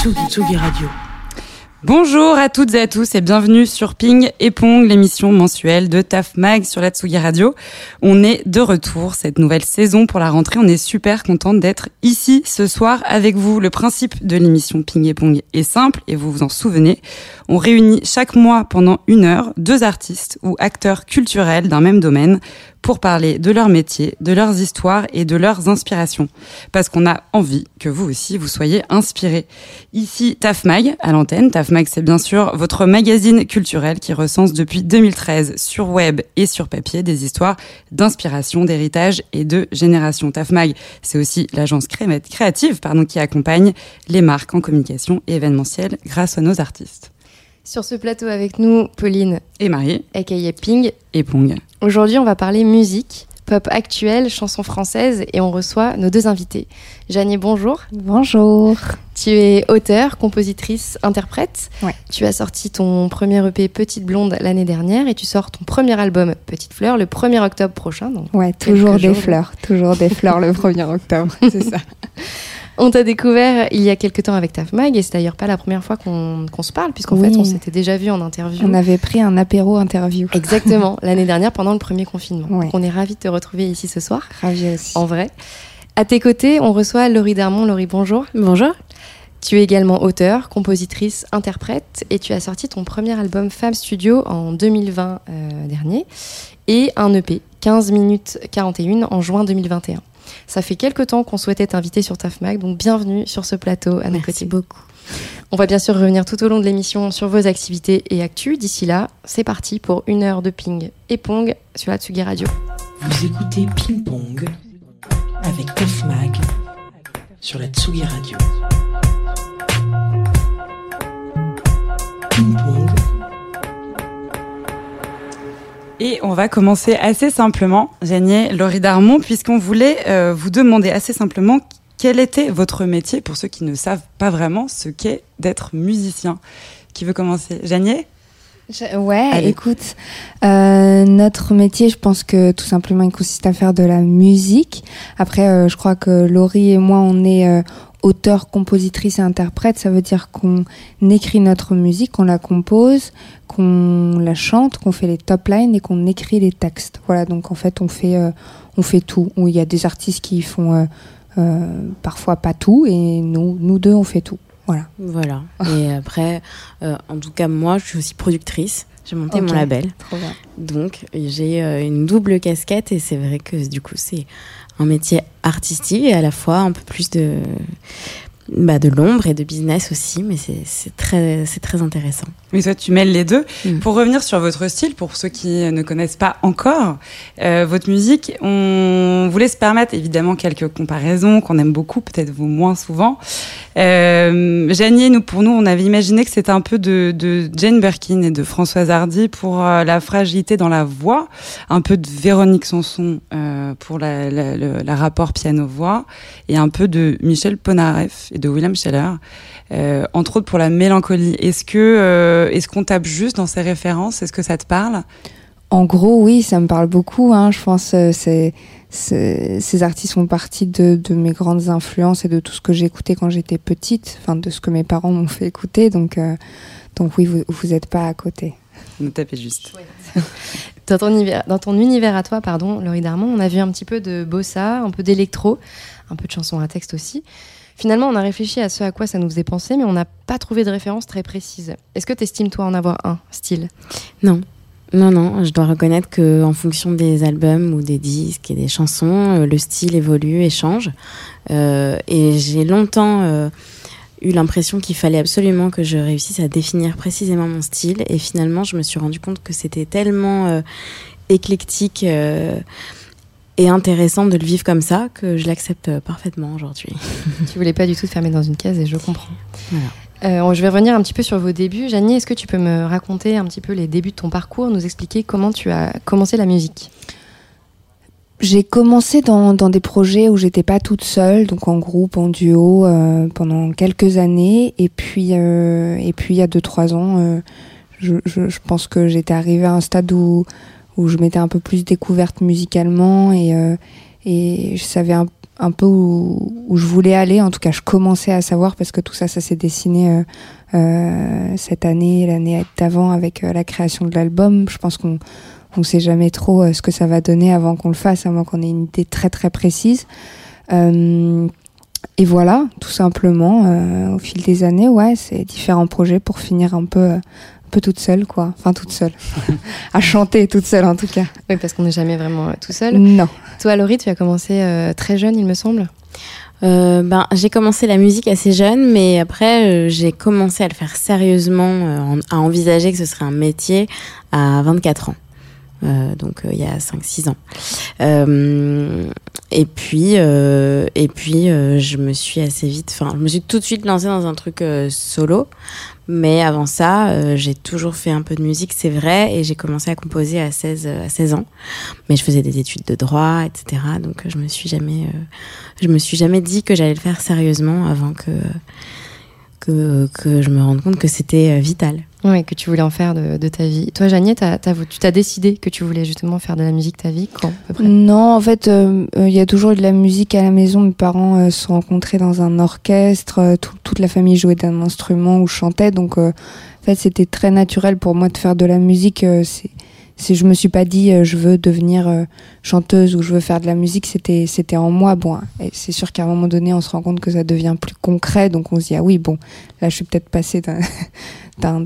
Tsugi, Radio. Bonjour à toutes et à tous et bienvenue sur Ping et Pong, l'émission mensuelle de TAF Mag sur la Tsugi Radio. On est de retour cette nouvelle saison pour la rentrée. On est super contente d'être ici ce soir avec vous. Le principe de l'émission Ping et Pong est simple et vous vous en souvenez. On réunit chaque mois pendant une heure deux artistes ou acteurs culturels d'un même domaine pour parler de leur métier, de leurs histoires et de leurs inspirations. Parce qu'on a envie que vous aussi, vous soyez inspirés. Ici, TAFMAG, à l'antenne. TAFMAG, c'est bien sûr votre magazine culturel qui recense depuis 2013 sur web et sur papier des histoires d'inspiration, d'héritage et de génération. TAFMAG, c'est aussi l'agence créative pardon, qui accompagne les marques en communication et événementielle grâce à nos artistes. Sur ce plateau avec nous, Pauline et Marie, aka Ping et Pong. Aujourd'hui, on va parler musique, pop actuelle, chansons françaises et on reçoit nos deux invités. Janie, bonjour. Bonjour. Tu es auteure, compositrice, interprète. Ouais. Tu as sorti ton premier EP Petite Blonde l'année dernière et tu sors ton premier album Petite Fleur le 1er octobre prochain. Donc ouais, toujours des fleurs, toujours des fleurs le 1er octobre, c'est ça. On t'a découvert il y a quelques temps avec Taf Mag et c'est d'ailleurs pas la première fois qu'on se parle puisqu'en oui. fait on s'était déjà vu en interview. On avait pris un apéro interview. Exactement, l'année dernière pendant le premier confinement. Ouais. Donc on est ravis de te retrouver ici ce soir. Ravi aussi. En vrai. À tes côtés, on reçoit Laurie Darmon. Laurie, bonjour. Bonjour. Tu es également auteur, compositrice, interprète et tu as sorti ton premier album Femme Studio en 2020 euh, dernier et un EP 15 minutes 41 en juin 2021. Ça fait quelques temps qu'on souhaitait t'inviter sur TAFMAG, donc bienvenue sur ce plateau à nos Merci beaucoup. On va bien sûr revenir tout au long de l'émission sur vos activités et actus. D'ici là, c'est parti pour une heure de ping et pong sur la Tsugi Radio. Vous écoutez Ping Pong avec Tef Mag sur la Tsugi Radio. Et on va commencer assez simplement, Janier, Laurie Darmon, puisqu'on voulait euh, vous demander assez simplement quel était votre métier pour ceux qui ne savent pas vraiment ce qu'est d'être musicien. Qui veut commencer? Janier je, Ouais, Allez. écoute, euh, notre métier, je pense que tout simplement, il consiste à faire de la musique. Après, euh, je crois que Laurie et moi, on est euh, auteur, compositrice et interprète. Ça veut dire qu'on écrit notre musique, qu'on la compose, qu'on la chante, qu'on fait les top lines et qu'on écrit les textes. Voilà, donc en fait, on fait, euh, on fait tout. Il y a des artistes qui font euh, euh, parfois pas tout et nous, nous deux, on fait tout. Voilà. Voilà. Et après, en tout cas, moi, je suis aussi productrice. J'ai monté mon label. Trop bien. Donc, j'ai une double casquette et c'est vrai que du coup, c'est un métier artistique et à la fois un peu plus de, bah, de l'ombre et de business aussi, mais c'est très, c'est très intéressant. Mais toi, tu mêles les deux. Mm. Pour revenir sur votre style, pour ceux qui ne connaissent pas encore euh, votre musique, on voulait se permettre évidemment quelques comparaisons qu'on aime beaucoup, peut-être vous moins souvent. Euh, Janier, nous, pour nous, on avait imaginé que c'était un peu de, de Jane Birkin et de Françoise Hardy pour euh, la fragilité dans la voix, un peu de Véronique Sanson euh, pour la, la, le- la rapport piano-voix, et un peu de Michel Polnareff et de William Scheller. Euh, entre autres pour la mélancolie. Est-ce que euh, est-ce qu'on tape juste dans ces références? Est-ce que ça te parle? En gros, oui, ça me parle beaucoup. Hein. Je pense que c'est, c'est- ces artistes font partie de, de mes grandes influences et de tout ce que j'écoutais quand j'étais petite, enfin de ce que mes parents m'ont fait écouter. Donc, euh, donc oui, vous vous êtes pas à côté. Vous tapez juste. Dans ton, univers, dans ton univers à toi, pardon, Laurie Darmon, on a vu un petit peu de bossa, un peu d'électro, un peu de chansons à texte aussi. Finalement, on a réfléchi à ce à quoi ça nous faisait penser, mais on n'a pas trouvé de référence très précise. Est-ce que tu estimes, toi, en avoir un style? Non. Non, non, je dois reconnaître que en fonction des albums ou des disques et des chansons, euh, le style évolue et change. Euh, et j'ai longtemps euh, eu l'impression qu'il fallait absolument que je réussisse à définir précisément mon style. Et finalement, je me suis rendu compte que c'était tellement éclectique et intéressant de le vivre comme ça que je l'accepte euh, parfaitement aujourd'hui. Tu voulais pas du tout te fermer dans une case et je comprends. Voilà. Euh, je vais revenir un petit peu sur vos débuts. Janie, est-ce que tu peux me raconter un petit peu les débuts de ton parcours, nous expliquer comment tu as commencé la musique? J'ai commencé dans, dans des projets où j'étais pas toute seule, donc en groupe, en duo, euh, pendant quelques années. Et puis, euh, et puis il y a deux trois ans, euh, je, je, je pense que j'étais arrivée à un stade où où je m'étais un peu plus découverte musicalement et euh, et je savais un, peu où, je voulais aller. En tout cas, je commençais à savoir parce que tout ça, ça s'est dessiné euh, euh, cette année, l'année d'avant avec la création de l'album. Je pense qu'on on sait jamais trop ce que ça va donner avant qu'on le fasse, avant qu'on ait une idée très très précise. Et voilà, tout simplement, au fil des années, ouais, c'est différents projets pour finir un peu peu toute seule, quoi. Enfin, toute seule. à chanter toute seule, en tout cas. Oui, parce qu'on n'est jamais vraiment tout seul. Non. Toi, Laurie, tu as commencé euh, très jeune, il me semble euh, ben, j'ai commencé la musique assez jeune, mais après, euh, j'ai commencé à le faire sérieusement, euh, à envisager que ce serait un métier à 24 ans. Euh, donc il y a 5-6 ans. et puis, et puis je me suis assez vite, enfin, je me suis tout de suite lancée dans un truc solo. Mais avant ça, euh, j'ai toujours fait un peu de musique, c'est vrai, et j'ai commencé à composer à 16, à 16 ans. Mais je faisais des études de droit, etc. Donc je me suis jamais, euh, je me suis jamais dit que j'allais le faire sérieusement avant que, que, que je me rende compte que c'était euh, vital. Oui, que tu voulais en faire de, de ta vie. Toi, Janie, tu t'as décidé que tu voulais justement faire de la musique ta vie quand à peu près? Non, en fait, il euh, y a toujours eu de la musique à la maison. Mes parents euh, se rencontrés dans un orchestre. Euh, tout, toute la famille jouait d'un instrument ou chantait. Donc, en fait, c'était très naturel pour moi de faire de la musique. c'est si je me suis pas dit je veux devenir chanteuse ou je veux faire de la musique, c'était c'était en moi. Bon, c'est sûr qu'à un moment donné, on se rend compte que ça devient plus concret, donc on se dit ah oui bon, là je suis peut-être passée d'un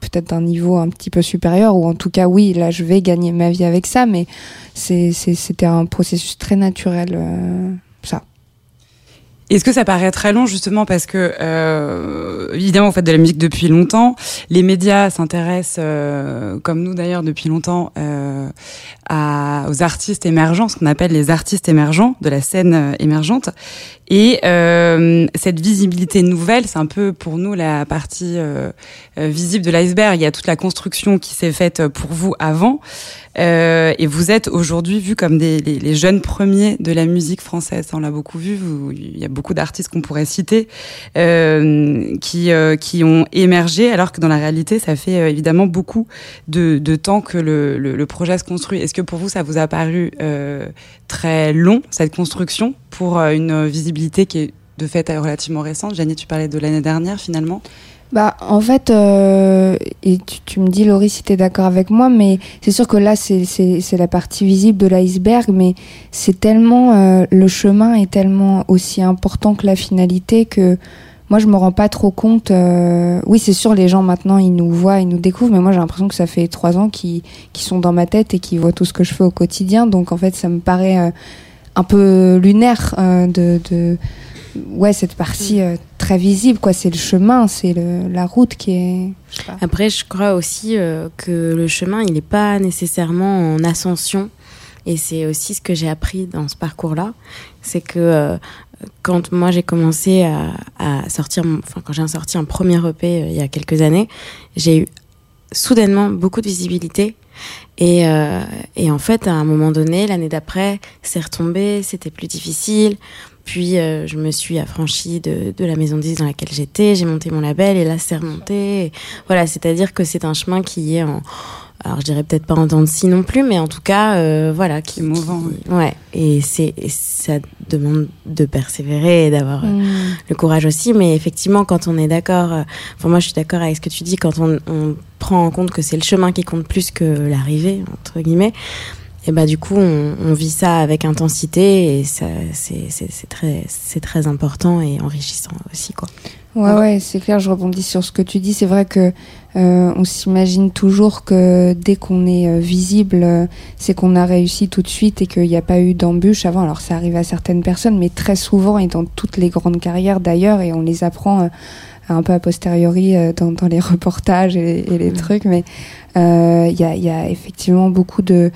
peut-être d'un niveau un petit peu supérieur ou en tout cas oui là je vais gagner ma vie avec ça mais c'était un processus très naturel euh, ça. Est-ce que ça paraît très long justement parce que euh, évidemment vous faites de la musique depuis longtemps, les médias s'intéressent euh, comme nous d'ailleurs depuis longtemps euh, à, aux artistes émergents, ce qu'on appelle les artistes émergents de la scène euh, émergente. Et euh, cette visibilité nouvelle, c'est un peu pour nous la partie euh, euh visible de l'iceberg. Il y a toute la construction qui s'est faite pour vous avant. Euh, et vous êtes aujourd'hui vus comme des, les, les, jeunes premiers de la musique française. On l'a beaucoup vu. Il y a beaucoup d'artistes qu'on pourrait citer euh, qui, euh, qui ont émergé, alors que dans la réalité, ça fait euh, évidemment beaucoup de, de temps que le, le, projet se construit. Que pour vous, ça vous a paru très long, cette construction, pour une visibilité qui est de fait relativement récente? Janie, tu parlais de l'année dernière finalement bah, en fait, euh, et tu, me dis, Laurie, si tu es d'accord avec moi, mais c'est sûr que là, c'est la partie visible de l'iceberg, mais c'est tellement. Euh, le chemin est tellement aussi important que la finalité que moi, je me rends pas trop compte. Euh, oui, c'est sûr, les gens maintenant, ils nous voient, ils nous découvrent, mais moi, j'ai l'impression que ça fait trois ans qu'ils sont dans ma tête et qu'ils voient tout ce que je fais au quotidien. Donc, en fait, ça me paraît euh, un peu lunaire euh, de, de ouais, cette partie euh, très visible, quoi. C'est le chemin, c'est la route qui est. Je Après, je crois aussi que le chemin, il n'est pas nécessairement en ascension. Et c'est aussi ce que j'ai appris dans ce parcours-là. C'est que quand moi j'ai commencé à, sortir, enfin, quand j'ai sorti un premier EP il y a quelques années, j'ai eu soudainement beaucoup de visibilité. Et, et en fait, à un moment donné, l'année d'après, c'est retombé, c'était plus difficile. Puis euh, je me suis affranchie de, de la maison de 10 dans laquelle j'étais, j'ai monté mon label et là c'est remonté. Voilà, c'est-à-dire que c'est un chemin qui est en alors je dirais peut-être pas en dents de scie non plus, mais en tout cas, euh, voilà, qui est mouvant. Qui, ouais, et c'est ça demande de persévérer et d'avoir mmh. le courage aussi. Mais effectivement, quand on est d'accord, euh, enfin moi je suis d'accord avec ce que tu dis, quand on, on prend en compte que c'est le chemin qui compte plus que l'arrivée entre guillemets, et bah du coup on, on vit ça avec intensité et c'est très c'est très important et enrichissant aussi quoi. Ouais ouais c'est clair je rebondis sur ce que tu dis. C'est vrai que euh, on s'imagine toujours que dès qu'on est euh, visible euh, c'est qu'on a réussi tout de suite et qu'il n'y a pas eu d'embûche avant. Alors ça arrive à certaines personnes mais très souvent et dans toutes les grandes carrières d'ailleurs et on les apprend euh, un peu a posteriori dans, dans les reportages et, et les mmh. trucs. Mais il y a, y, a, effectivement beaucoup de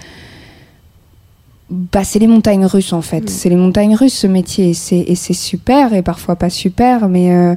bah, c'est les montagnes russes en fait. Mmh. C'est les montagnes russes ce métier et c'est super et parfois pas super, mais euh,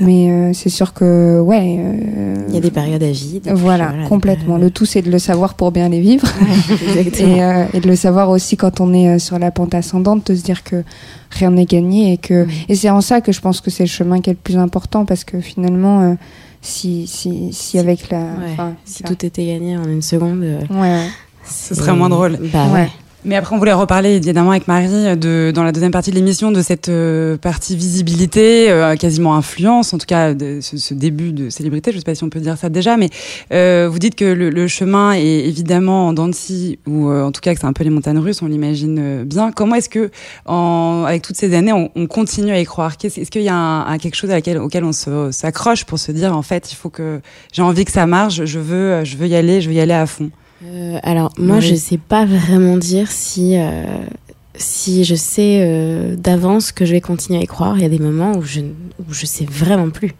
mais euh, c'est sûr que ouais. Euh, Il y a des périodes à vide. Voilà, voilà, complètement. Le tout c'est de le savoir pour bien les vivre et, euh, et, de le savoir aussi quand on est sur la pente ascendante, de se dire que rien n'est gagné et que mmh. et c'est en ça que je pense que c'est le chemin qui est le plus important parce que finalement si, si, si avec la. Ouais. Si tout était gagné en une seconde. ouais. Ce serait moins drôle. Bah ouais. Mais après, on voulait reparler évidemment avec Marie de, dans la deuxième partie de l'émission de cette euh, partie visibilité, euh, quasiment influence, en tout cas de ce, ce, début de célébrité. Je ne sais pas si on peut dire ça déjà, mais euh, vous dites que le, le, chemin est évidemment en Dancy, ou euh, en tout cas que c'est un peu les montagnes russes, on l'imagine bien. Comment est-ce que, en, avec toutes ces années, on, on continue à y croire? Est-ce qu'il y a un, un, quelque chose à laquelle, auquel on s'accroche pour se dire en fait, il faut que j'ai envie que ça marche, je veux, je veux y aller, je veux y aller à fond? Euh, alors, moi, je sais pas vraiment dire si, euh, si je sais euh, d'avance que je vais continuer à y croire. Il y a des moments où je, où je sais vraiment plus.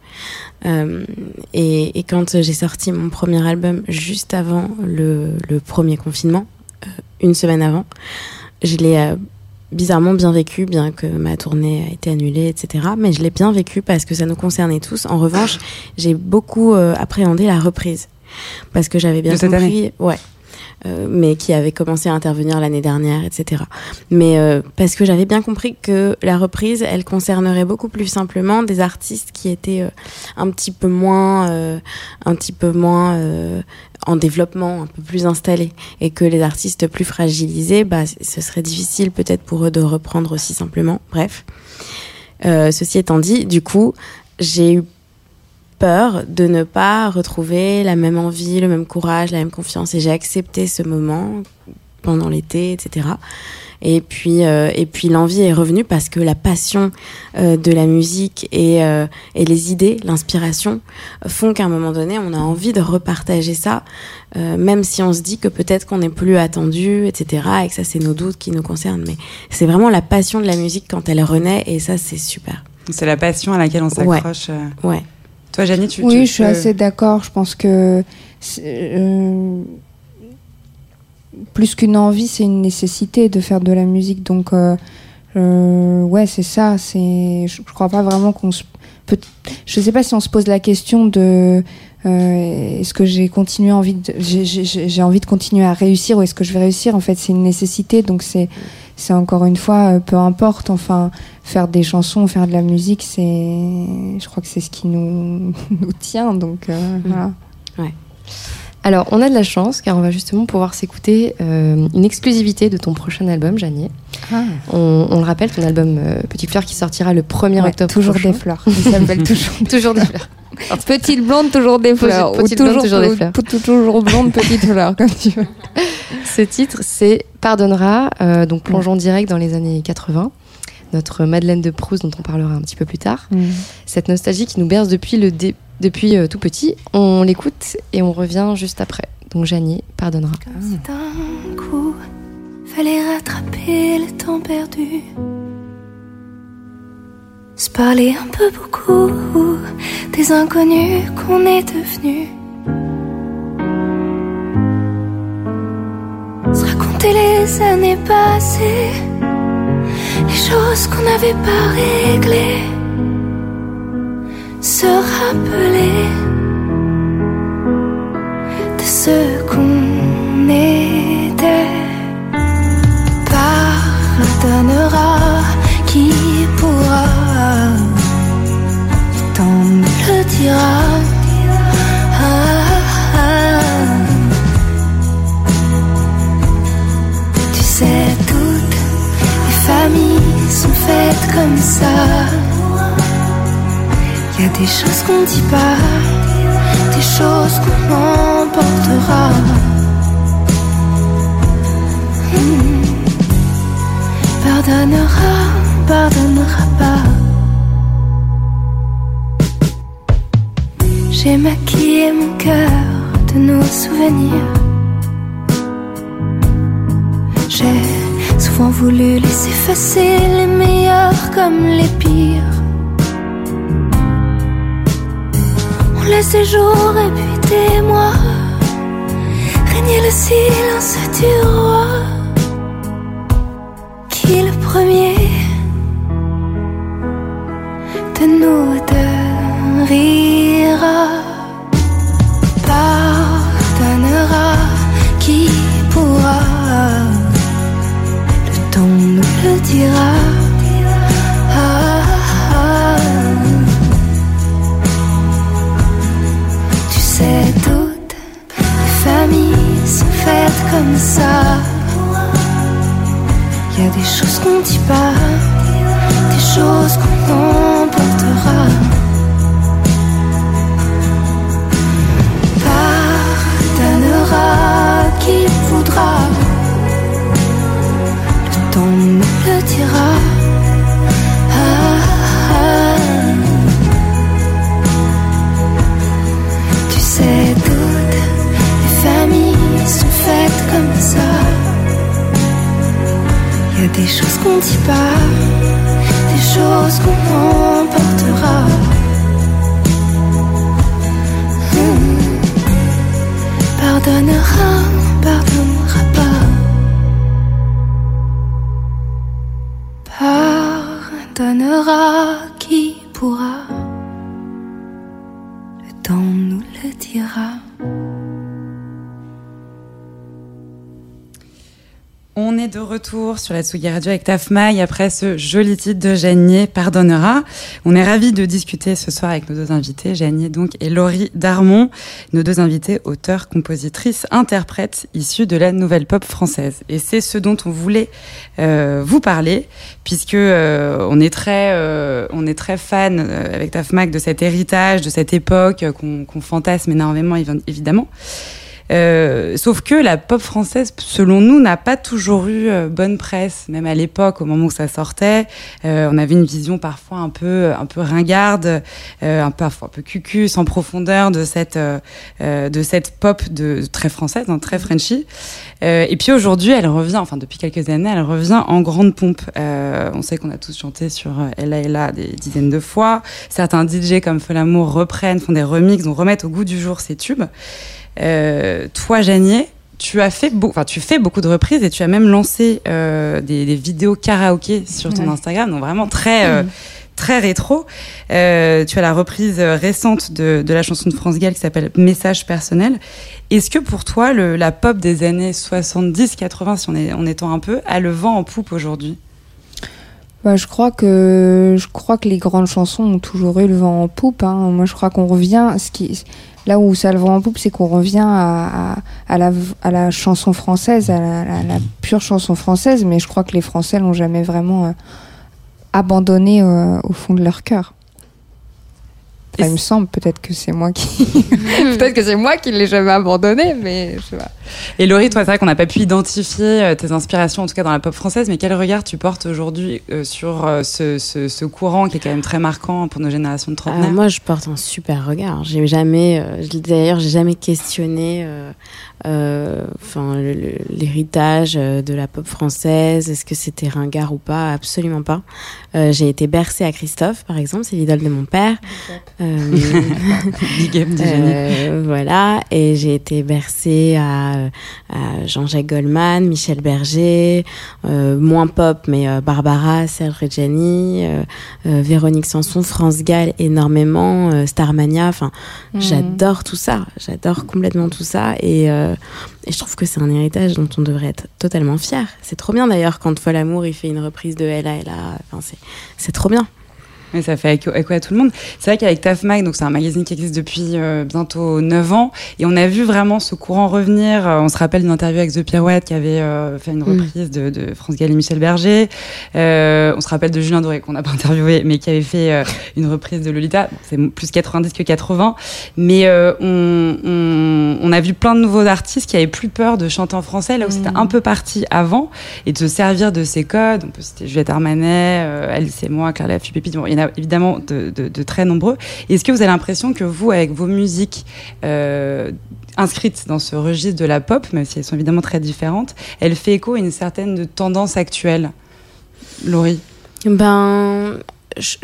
Et, et, quand j'ai sorti mon premier album juste avant le, le premier confinement, une semaine avant, je l'ai bizarrement bien vécu, bien que ma tournée a été annulée, etc. Mais je l'ai bien vécu parce que ça nous concernait tous. En revanche, j'ai beaucoup appréhendé la reprise parce que j'avais bien compris, ouais, euh, mais qui avait commencé à intervenir l'année dernière, etc. Mais euh, parce que j'avais bien compris que la reprise, elle concernerait beaucoup plus simplement des artistes qui étaient euh, un petit peu moins, un petit peu moins en développement, un peu plus installés, et que les artistes plus fragilisés, bah, ce serait difficile peut-être pour eux de reprendre aussi simplement. Bref. ceci étant dit, du coup, j'ai eu peur de ne pas retrouver la même envie, le même courage, la même confiance. Et j'ai accepté ce moment pendant l'été, etc. Et puis, euh, et puis l'envie est revenue parce que la passion euh, de la musique et, euh, et les idées, l'inspiration font qu'à un moment donné, on a envie de repartager ça, même si on se dit que peut-être qu'on n'est plus attendu, etc. Et que ça, c'est nos doutes qui nous concernent. Mais c'est vraiment la passion de la musique quand elle renaît et ça, c'est super. C'est la passion à laquelle on s'accroche. Ouais. ouais. Toi, Janie, tu. Oui, tu, je suis assez d'accord. Je pense que euh, plus qu'une envie, c'est une nécessité de faire de la musique. Donc, euh, euh, ouais, c'est ça. C'est, je, je crois pas vraiment qu'on se. Peut... Je sais pas si on se pose la question de euh, est-ce que j'ai continué envie de, j'ai envie de continuer à réussir ou est-ce que je vais réussir? En fait, c'est une nécessité. Donc, c'est c'est encore une fois, euh, peu importe, enfin, faire des chansons, faire de la musique, c'est, je crois que c'est ce qui nous, nous tient, donc euh, mmh. voilà. Ouais. Alors, on a de la chance car on va justement pouvoir s'écouter euh, une exclusivité de ton prochain album, Janier. Ah. On, on, le rappelle, ton album euh, Petite Fleur qui sortira le 1er ouais, octobre. Toujours prochain. des fleurs. Il s'appelle toujours, toujours des fleurs. Petite blonde, toujours des fleurs. Petite ou blonde, toujours des fleurs. Toujours blonde, petite fleur, comme tu veux. Ce titre, c'est Pardonnera, euh, donc plongeons direct dans les années 80. Notre Madeleine de Proust, dont on parlera un petit peu plus tard. Mm. Cette nostalgie qui nous berce depuis, le dé depuis euh, tout petit. On l'écoute et on revient juste après. Donc Janie, Pardonnera. Comme si d'un coup, fallait rattraper le temps perdu. Se parler un peu beaucoup des inconnus qu'on est devenus. Se raconter les années passées, les choses qu'on n'avait pas réglées. Se rappeler de ce qu'on était. Pardonnera qui pourra, temps me le dira. Tu sais, toutes les familles sont faites comme ça. Y a des choses qu'on dit pas, des choses qu'on emportera. Mmh. Pardonnera, pardonnera pas. J'ai maquillé mon cœur de nos souvenirs. J'ai souvent voulu les effacer, les meilleurs comme les pires. Les jours et puis des mois régner le silence du roi. Qui le premier de nous deux rira, pardonnera qui pourra, retour sur la Tsugi Radio avec Tafmaï après ce joli titre de Janier Pardonnera. On est ravis de discuter ce soir avec nos deux invités, Janier donc et Laurie Darmon, nos deux invités, auteurs, compositrices, interprètes issus de la nouvelle pop française. Et c'est ce dont on voulait euh, vous parler, puisque euh, on est très, euh, on est très fan avec Tafmac de cet héritage, de cette époque qu'on fantasme énormément évi- évidemment. Euh, sauf que la pop française, selon nous, n'a pas toujours eu euh, bonne presse, même à l'époque, au moment où ça sortait. Euh, on avait une vision parfois un peu, un peu ringarde, euh, un peu, un peu cucu, sans profondeur de cette, euh, euh, de cette pop de très française, hein, très Frenchy. Euh, et puis aujourd'hui, elle revient, enfin depuis quelques années, elle revient en grande pompe. Euh, on sait qu'on a tous chanté sur euh, Ella Ella des dizaines de fois. Certains DJ comme Folamour reprennent, font des remixes, donc remettent au goût du jour ces tubes. Euh, toi, Janier, tu as fait, enfin, tu fais beaucoup de reprises et tu as même lancé euh, des, des vidéos karaoké sur ton Ouais. Instagram, donc vraiment très, euh, très rétro. Euh, tu as la reprise récente de, de la chanson de France Gall qui s'appelle Message personnel. Est-ce que pour toi, le, la pop des années 70-80, si on est, en étant un peu, a le vent en poupe aujourd'hui? Bah, je crois que je crois que les grandes chansons ont toujours eu le vent en poupe. hein. Moi, je crois qu'on revient. Ce qui, là où ça le vent en poupe, c'est qu'on revient à, à, à la, à la chanson française, à la, la- la pure chanson française. Mais je crois que les Français l'ont jamais vraiment euh, abandonné euh, au fond de leur cœur. Enfin, il me semble peut-être que c'est moi qui peut-être que c'est moi qui l'ai jamais abandonné, mais je sais pas. Et Laurie, toi, c'est vrai qu'on n'a pas pu identifier euh, tes inspirations, en tout cas dans la pop française, mais quel regard tu portes aujourd'hui euh, sur euh, ce, ce- ce courant qui est quand même très marquant pour nos générations de Euh, trentenaires moi, je porte un super regard. J'ai jamais, euh, je- d'ailleurs, j'ai jamais questionné, euh, euh, enfin, l'héritage euh, de la pop française. Est-ce que c'était ringard ou pas? Absolument pas. Euh, j'ai été bercée à Christophe, par exemple, c'est l'idole de mon père. Euh, Big up, euh, voilà, et j'ai été bercée à, à Jean-Jacques Goldman, Michel Berger, euh, moins pop, mais euh, Barbara, Serge Reggiani, euh, euh, Véronique Sanson, France Gall, énormément, euh, Starmania, enfin, Mhm. j'adore tout ça, j'adore complètement tout ça, et, euh, et je trouve que c'est un héritage dont on devrait être totalement fier. C'est trop bien d'ailleurs quand Folamour il fait une reprise de Ella Ella, enfin, c'est, c'est trop bien. Mais ça fait écho, écho à tout le monde. C'est vrai qu'avec Taf Mag, donc c'est un magazine qui existe depuis euh, bientôt 9 ans, et on a vu vraiment ce courant revenir. Euh, on se rappelle d'une interview avec The Pirouette qui avait euh, fait une Mm. reprise de, de France Gall et Michel Berger. On se rappelle de Julien Doré qu'on n'a pas interviewé, mais qui avait fait une reprise de Lolita. Bon, c'est plus 90 que 80, mais on, on, on a vu plein de nouveaux artistes qui avaient plus peur de chanter en français, là où c'était Mm. un peu parti avant, et de se servir de ces codes. On peut citer Juliette Armanet, Alice et moi, Claire Laffy Pépite. Bon, il y en a évidemment de, très nombreux. Est-ce que vous avez l'impression que vous, avec vos musiques euh, inscrites dans ce registre de la pop, même si elles sont évidemment très différentes, elles fait écho à une certaine tendance actuelle? Laurie? Ben. Je-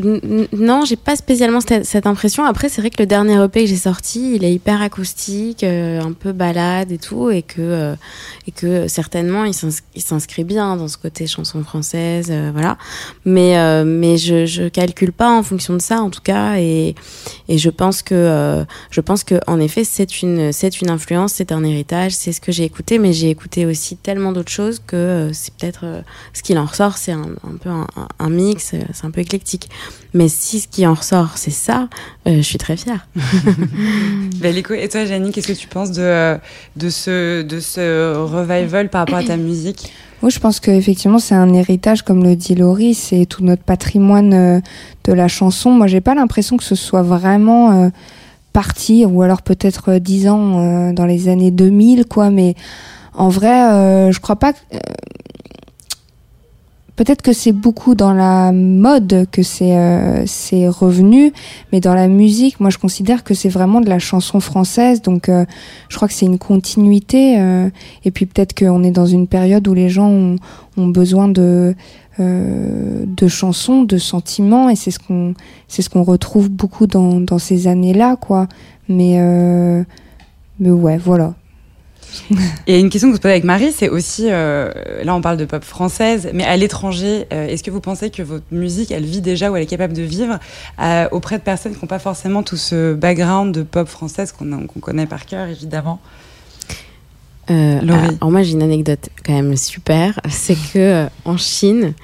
non, j'ai pas spécialement cette, impression. Après, c'est vrai que le dernier EP que j'ai sorti, il est hyper acoustique, euh, un peu balade et tout, et que, euh, et que certainement il s'ins- il s'inscrit bien dans ce côté chanson française, euh, voilà. Mais, mais je, je calcule pas en fonction de ça, en tout cas, et, et je pense que, je pense que en effet, c'est une, c'est une influence, c'est un héritage, c'est ce que j'ai écouté, mais j'ai écouté aussi tellement d'autres choses que c'est peut-être ce qu'il en ressort, c'est un, peu un, mix, c'est un peu éclectique. Musique. Mais si ce qui en ressort, c'est ça, euh, je suis très fière. Écho. Et toi, Janine, qu'est-ce que tu penses de, de, ce, de ce revival par rapport à ta musique? Moi, je pense qu'effectivement, c'est un héritage, comme le dit Laurie, c'est tout notre patrimoine euh, de la chanson. Moi, j'ai pas l'impression que ce soit vraiment euh, parti, ou alors peut-être 10 ans euh, dans les années 2000, quoi, mais en vrai, euh, je crois pas que. Peut-être que c'est beaucoup dans la mode que c'est euh, revenu, mais dans la musique, moi je considère que c'est vraiment de la chanson française, donc euh, je crois que c'est une continuité. euh, et puis peut-être qu'on est dans une période où les gens ont, ont besoin de euh, de chansons, de sentiments, et c'est ce qu'on ce qu'on retrouve beaucoup dans dans ces années-là, quoi. Mais euh, mais ouais, voilà. Et une question que vous posez avec Marie, c'est aussi, euh, là on parle de pop française, mais à l'étranger, euh, est-ce que vous pensez que votre musique, elle vit déjà ou elle est capable de vivre euh, auprès de personnes qui n'ont pas forcément tout ce background de pop française qu'on connaît par cœur, évidemment? Laurie. alors moi j'ai une anecdote quand même super, c'est que en Chine,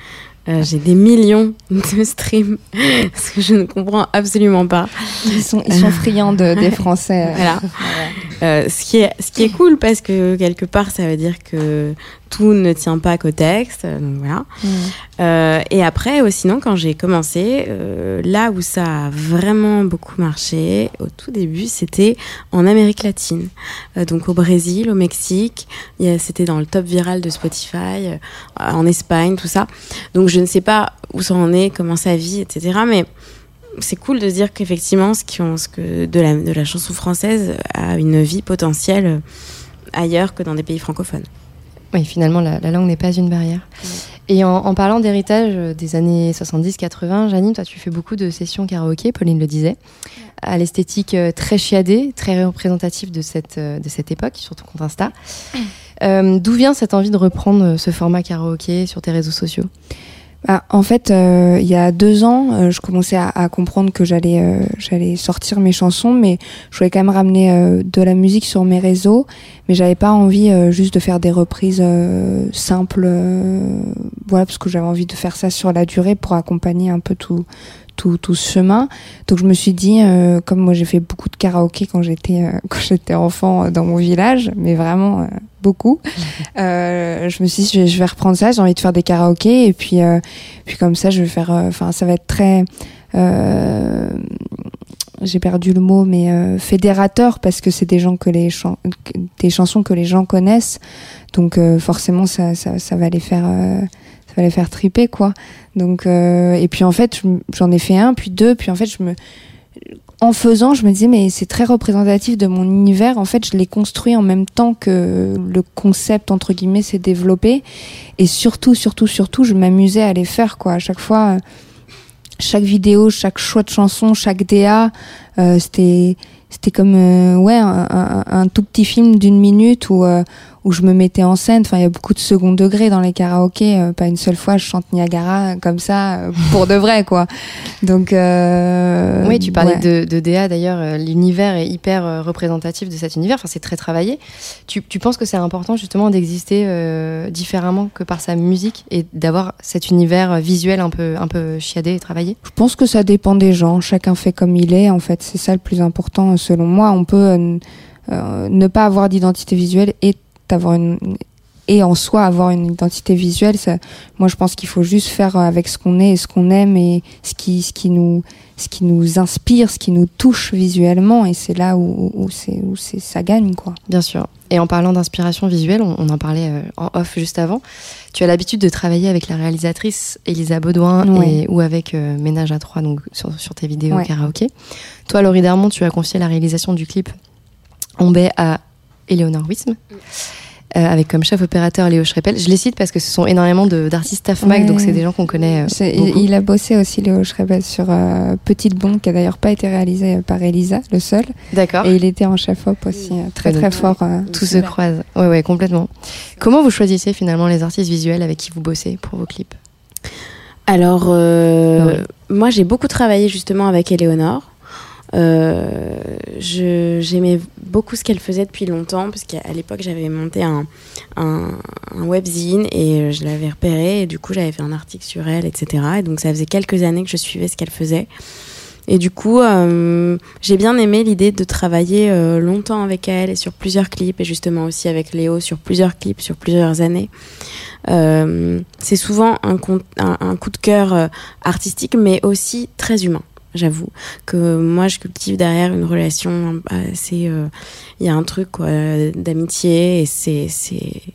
euh, j'ai des millions de streams, ce que je ne comprends absolument pas. Ils sont ils sont friands de, des Français. Voilà. Euh, ce, qui est, ce qui est cool parce que quelque part ça veut dire que tout ne tient pas qu'au texte. euh, Donc voilà. Mm. Euh, et après, euh, sinon, quand j'ai commencé, euh, là où ça a vraiment beaucoup marché, au tout début, c'était en Amérique latine. Euh, donc au Brésil, au Mexique, c'était dans le top viral de Spotify, en Espagne, tout ça. Donc je ne sais pas où ça en est, comment ça vit, etc. Mais c'est cool de se dire qu'effectivement, ce, qui ont- ce que de la, de la chanson française a une vie potentielle ailleurs que dans des pays francophones. Oui, finalement, la, la langue n'est pas une barrière. Et en, en parlant d'héritage euh, des années 70-80, Janine, toi, tu fais beaucoup de sessions karaoké, Pauline le disait, à l'esthétique euh, très chiadée, très représentative de cette, euh, de cette époque, sur ton compte Insta. Euh, D'où vient cette envie de reprendre ce format karaoké sur tes réseaux sociaux? Ah, en fait, euh, il y a deux ans, euh, je commençais à, comprendre que j'allais euh, j'allais sortir mes chansons, mais je voulais quand même ramener euh, de la musique sur mes réseaux, mais j'avais pas envie euh, juste de faire des reprises simples, voilà, parce que j'avais envie de faire ça sur la durée pour accompagner un peu tout tout, tout ce chemin. Donc je me suis dit, euh, comme moi j'ai fait beaucoup de karaoké quand j'étais euh, quand j'étais enfant euh, dans mon village, mais vraiment euh, beaucoup. Euh, je me suis dit, je vais, je vais reprendre ça. J'ai envie de faire des karaokés et puis euh, puis comme ça, je vais faire. Enfin, ça va être très. euh, j'ai perdu le mot, mais euh, fédérateur parce que c'est des gens que les chan- des chansons que les gens connaissent. Donc euh, forcément, ça, ça, ça va les faire. euh, les faire triper quoi. Donc euh, et puis en fait, j'en ai fait un, puis deux, puis en fait, je me en faisant, je me disais mais c'est très représentatif de mon univers. En fait, je l'ai construit en même temps que le concept entre guillemets s'est développé. Et surtout, surtout, surtout, je m'amusais à les faire quoi. À chaque fois, euh, chaque vidéo, chaque choix de chanson, chaque DA, euh, c'était c'était comme euh, ouais un, un- un tout petit film d'une minute où euh, où je me mettais en scène. Enfin, il y a beaucoup de second degré dans les karaokés. euh, pas une seule fois, je chante Niagara comme ça pour de vrai quoi. Donc euh, Oui, tu parlais ouais. de, de DA d'ailleurs, l'univers est hyper représentatif de cet univers, enfin c'est très travaillé. Tu, tu penses que c'est important justement d'exister différemment que par sa musique et d'avoir cet univers visuel un peu, un peu chiadé et travaillé? Je pense que ça dépend des gens. Chacun fait comme il est. En fait, c'est ça le plus important selon moi. On peut euh, euh, ne pas avoir d'identité visuelle et avoir une et en soi avoir une identité visuelle. Ça, moi, je pense qu'il faut juste faire avec ce qu'on est et ce qu'on aime et ce qui ce qui nous ce qui nous inspire, ce qui nous touche visuellement. Et c'est là où où c'est où c'est ça gagne quoi. Bien sûr. Et en parlant d'inspiration visuelle, on, on en parlait euh, en off juste avant. Tu as l'habitude de travailler avec la réalisatrice Elisa Baudouin Ouais. et, ou avec euh, Ménage à trois, donc sur, sur tes vidéos Ouais. karaoké. Toi, Laurie Darmon, tu as confié la réalisation du clip On baie à Eleonore Wism. Euh, avec comme chef opérateur Léo Schreppel. Je les cite parce que ce sont énormément de- d'artistes TAFMAC, Ouais. donc c'est des gens qu'on connaît. euh, il, il a bossé aussi Léo Schrebel sur euh, Petite Bombe qui a d'ailleurs pas été réalisé par Elisa, le seul. D'accord. Et il était en chef op aussi, euh, très Ouais, très fort. euh, Tout se croise. Ouais, ouais, complètement. Comment vous choisissez finalement les artistes visuels avec qui vous bossez pour vos clips? Alors, euh, Ouais. moi, j'ai beaucoup travaillé justement avec Éléonore. Euh, J'aimais beaucoup ce qu'elle faisait depuis longtemps, parce qu'à l'époque, j'avais monté un, un, un, webzine et je l'avais repéré, et du coup, j'avais fait un article sur elle, etc. Et donc, ça faisait quelques années que je suivais ce qu'elle faisait. Et du coup, euh, j'ai bien aimé l'idée de travailler euh, longtemps avec elle et sur plusieurs clips, et justement aussi avec Léo sur plusieurs clips, sur plusieurs années. Euh, c'est souvent un, un, un, coup de cœur euh, artistique, mais aussi très humain. J'avoue que moi, je cultive derrière une relation assez. Il euh, y a un truc d'amitié et c'est.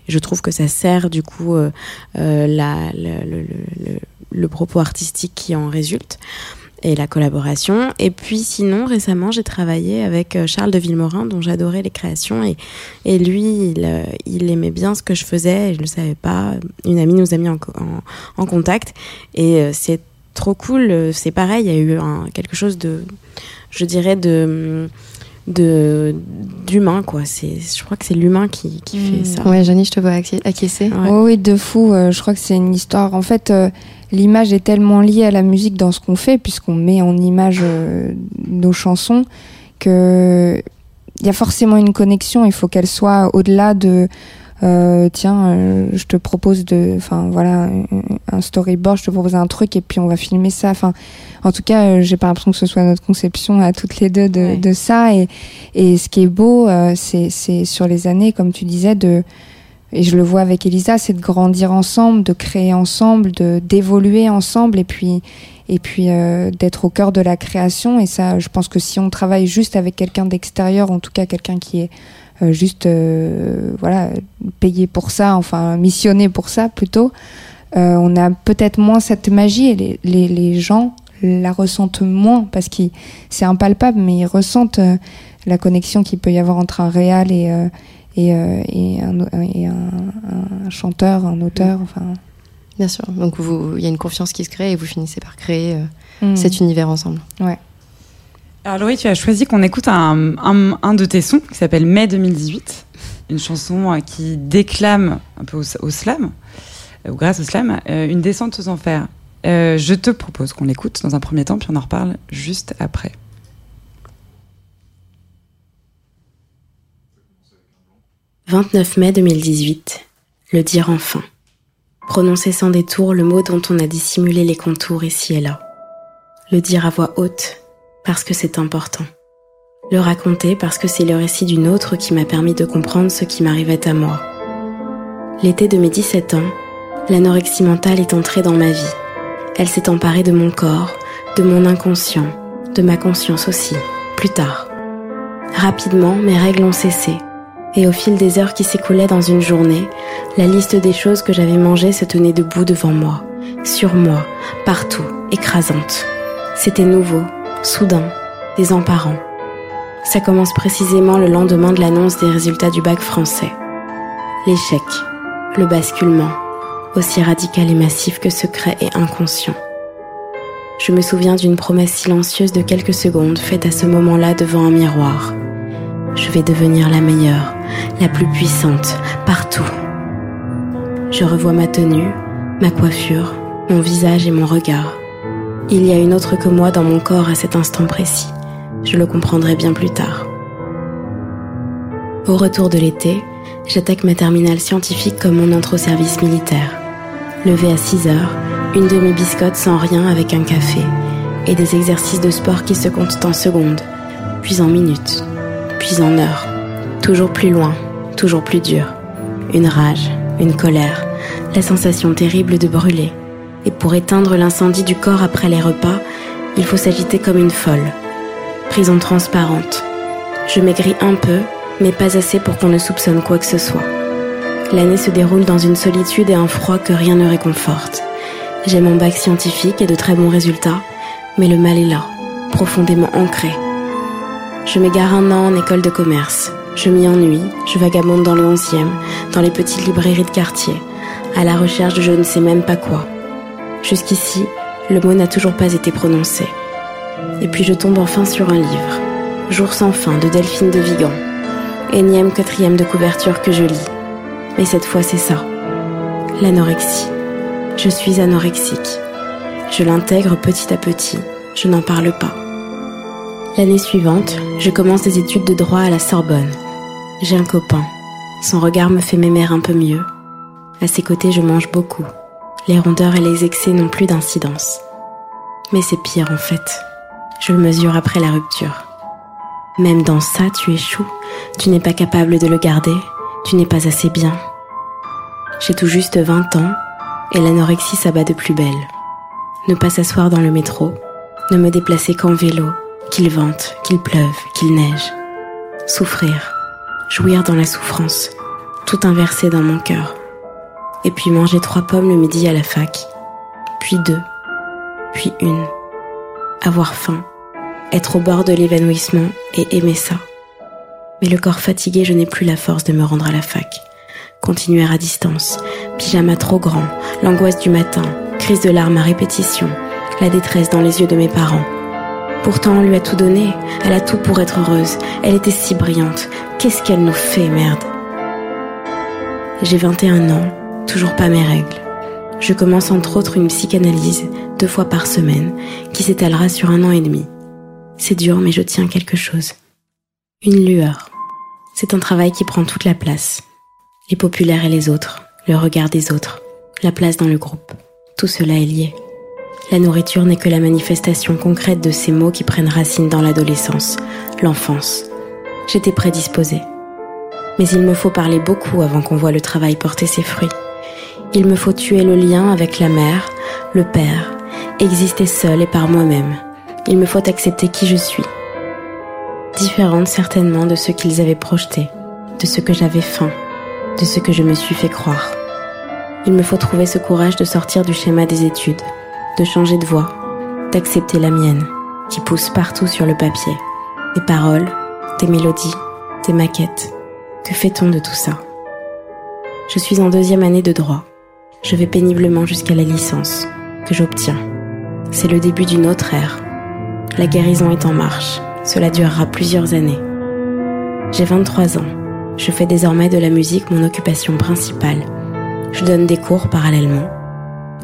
Je trouve que ça sert du coup euh, le, propos artistique qui en résulte et la collaboration. Et puis sinon, récemment, j'ai travaillé avec Charles de Villemorin, dont j'adorais les créations. Et, lui, il, il, aimait bien ce que je faisais, je ne savais pas. Une amie nous a mis en, en contact. Et c'est trop cool. C'est pareil, il y a eu un, quelque chose de, je dirais, de de d'humain quoi c'est je crois que c'est l'humain qui, qui mmh. fait ça ouais Janie je te vois acquiescer ouais. oh, oui de fou euh, je crois que c'est une histoire en fait euh, l'image est tellement liée à la musique dans ce qu'on fait puisqu'on met en image euh, nos chansons que il y a forcément une connexion il faut qu'elle soit au-delà de euh, tiens, euh, je te propose de, enfin voilà, un storyboard, je te propose un truc et puis on va filmer ça. Enfin, en tout cas, euh, j'ai pas l'impression que ce soit notre conception à toutes les deux de, ouais. de ça. Et, et ce qui est beau, c'est sur les années, comme tu disais, de et je le vois avec Elisa, c'est de grandir ensemble, de créer ensemble, de d'évoluer ensemble, et puis et puis euh, d'être au cœur de la création. Et ça, je pense que si on travaille juste avec quelqu'un d'extérieur, en tout cas quelqu'un qui est euh, juste euh, voilà payé pour ça, enfin missionné pour ça plutôt. Euh, on a peut-être moins cette magie et les, les, les gens la ressentent moins parce que c'est impalpable, mais ils ressentent euh, la connexion qu'il peut y avoir entre un réal et, et, et, un, et un, un, chanteur, un auteur. Enfin. Bien sûr. Donc il y a une confiance qui se crée et vous finissez par créer mmh. cet univers ensemble. Ouais. Alors Laurie, tu as choisi qu'on écoute un, de tes sons qui s'appelle Mai 2018, une chanson qui déclame un peu au, slam, ou grâce au slam, euh, une descente aux enfers. Euh, je te propose qu'on l'écoute dans un premier temps, puis on en reparle juste après. « 29 mai 2018. Le dire enfin. Prononcer sans détour le mot dont on a dissimulé les contours ici et là. Le dire à voix haute, parce que c'est important. Le raconter parce que c'est le récit d'une autre qui m'a permis de comprendre ce qui m'arrivait à moi. L'été de mes 17 ans, l'anorexie mentale est entrée dans ma vie. Elle s'est emparée de mon corps, de mon inconscient, de ma conscience aussi, plus tard. Rapidement, mes règles ont cessé, et au fil des heures qui s'écoulaient dans une journée, la liste des choses que j'avais mangées se tenait debout devant moi, sur moi, partout, écrasante. C'était nouveau, soudain, désemparant. Ça commence précisément le lendemain de l'annonce des résultats du bac français. L'échec, le basculement, aussi radical et massif que secret et inconscient. Je me souviens d'une promesse silencieuse de quelques secondes faite à ce moment-là devant un miroir. Je vais devenir la meilleure, la plus puissante, partout. Je revois ma tenue, ma coiffure, mon visage et mon regard. Il y a une autre que moi dans mon corps à cet instant précis. Je le comprendrai bien plus tard. Au retour de l'été, j'attaque ma terminale scientifique comme mon intro service militaire. Levé à 6 heures, une demi-biscotte sans rien avec un café, et des exercices de sport qui se comptent en secondes, puis en minutes, puis en heures. Toujours plus loin, toujours plus dur. Une rage, une colère, la sensation terrible de brûler, et pour éteindre l'incendie du corps après les repas, il faut s'agiter comme une folle. Prison transparente. Je maigris un peu, mais pas assez pour qu'on ne soupçonne quoi que ce soit. L'année se déroule dans une solitude et un froid que rien ne réconforte. J'ai mon bac scientifique et de très bons résultats, mais le mal est là, profondément ancré. Je m'égare un an en école de commerce. Je m'y ennuie, je vagabonde dans le 11e, dans les petites librairies de quartier, à la recherche de je ne sais même pas quoi. Jusqu'ici, le mot n'a toujours pas été prononcé. Et puis je tombe enfin sur un livre, Jour sans fin de Delphine de Vigan. Énième quatrième de couverture que je lis. Mais cette fois c'est ça. L'anorexie. Je suis anorexique. Je l'intègre petit à petit. Je n'en parle pas. L'année suivante, je commence des études de droit à la Sorbonne. J'ai un copain. Son regard me fait m'aimer un peu mieux. À ses côtés, je mange beaucoup. Les rondeurs et les excès n'ont plus d'incidence. Mais c'est pire en fait. Je le mesure après la rupture. Même dans ça, tu échoues. Tu n'es pas capable de le garder. Tu n'es pas assez bien. J'ai tout juste 20 ans et l'anorexie s'abat de plus belle. Ne pas s'asseoir dans le métro, ne me déplacer qu'en vélo, qu'il vente, qu'il pleuve, qu'il neige. Souffrir, jouir dans la souffrance, tout inversé dans mon cœur. Et puis manger trois pommes le midi à la fac, puis deux, puis une. Avoir faim, être au bord de l'évanouissement et aimer ça. Mais le corps fatigué, je n'ai plus la force de me rendre à la fac. Continuer à distance, pyjama trop grand, l'angoisse du matin, crise de larmes à répétition, la détresse dans les yeux de mes parents. Pourtant, on lui a tout donné, elle a tout pour être heureuse, elle était si brillante. Qu'est-ce qu'elle nous fait, merde? J'ai 21 ans, toujours pas mes règles. Je commence entre autres une psychanalyse, deux fois par semaine, qui s'étalera sur un an et demi. C'est dur, mais je tiens quelque chose. Une lueur. C'est un travail qui prend toute la place. Les populaires et les autres, le regard des autres, la place dans le groupe. Tout cela est lié. La nourriture n'est que la manifestation concrète de ces mots qui prennent racine dans l'adolescence, l'enfance. J'étais prédisposée. Mais il me faut parler beaucoup avant qu'on voit le travail porter ses fruits. Il me faut tuer le lien avec la mère, le père, exister seule et par moi-même. Il me faut accepter qui je suis. Différente certainement de ce qu'ils avaient projeté, de ce que j'avais faim, de ce que je me suis fait croire. Il me faut trouver ce courage de sortir du schéma des études, de changer de voix, d'accepter la mienne, qui pousse partout sur le papier. Des paroles, des mélodies, des maquettes. Que fait-on de tout ça? Je suis en deuxième année de droit. Je vais péniblement jusqu'à la licence, que j'obtiens. C'est le début d'une autre ère. La guérison est en marche. Cela durera plusieurs années. J'ai 23 ans. Je fais désormais de la musique mon occupation principale. Je donne des cours parallèlement.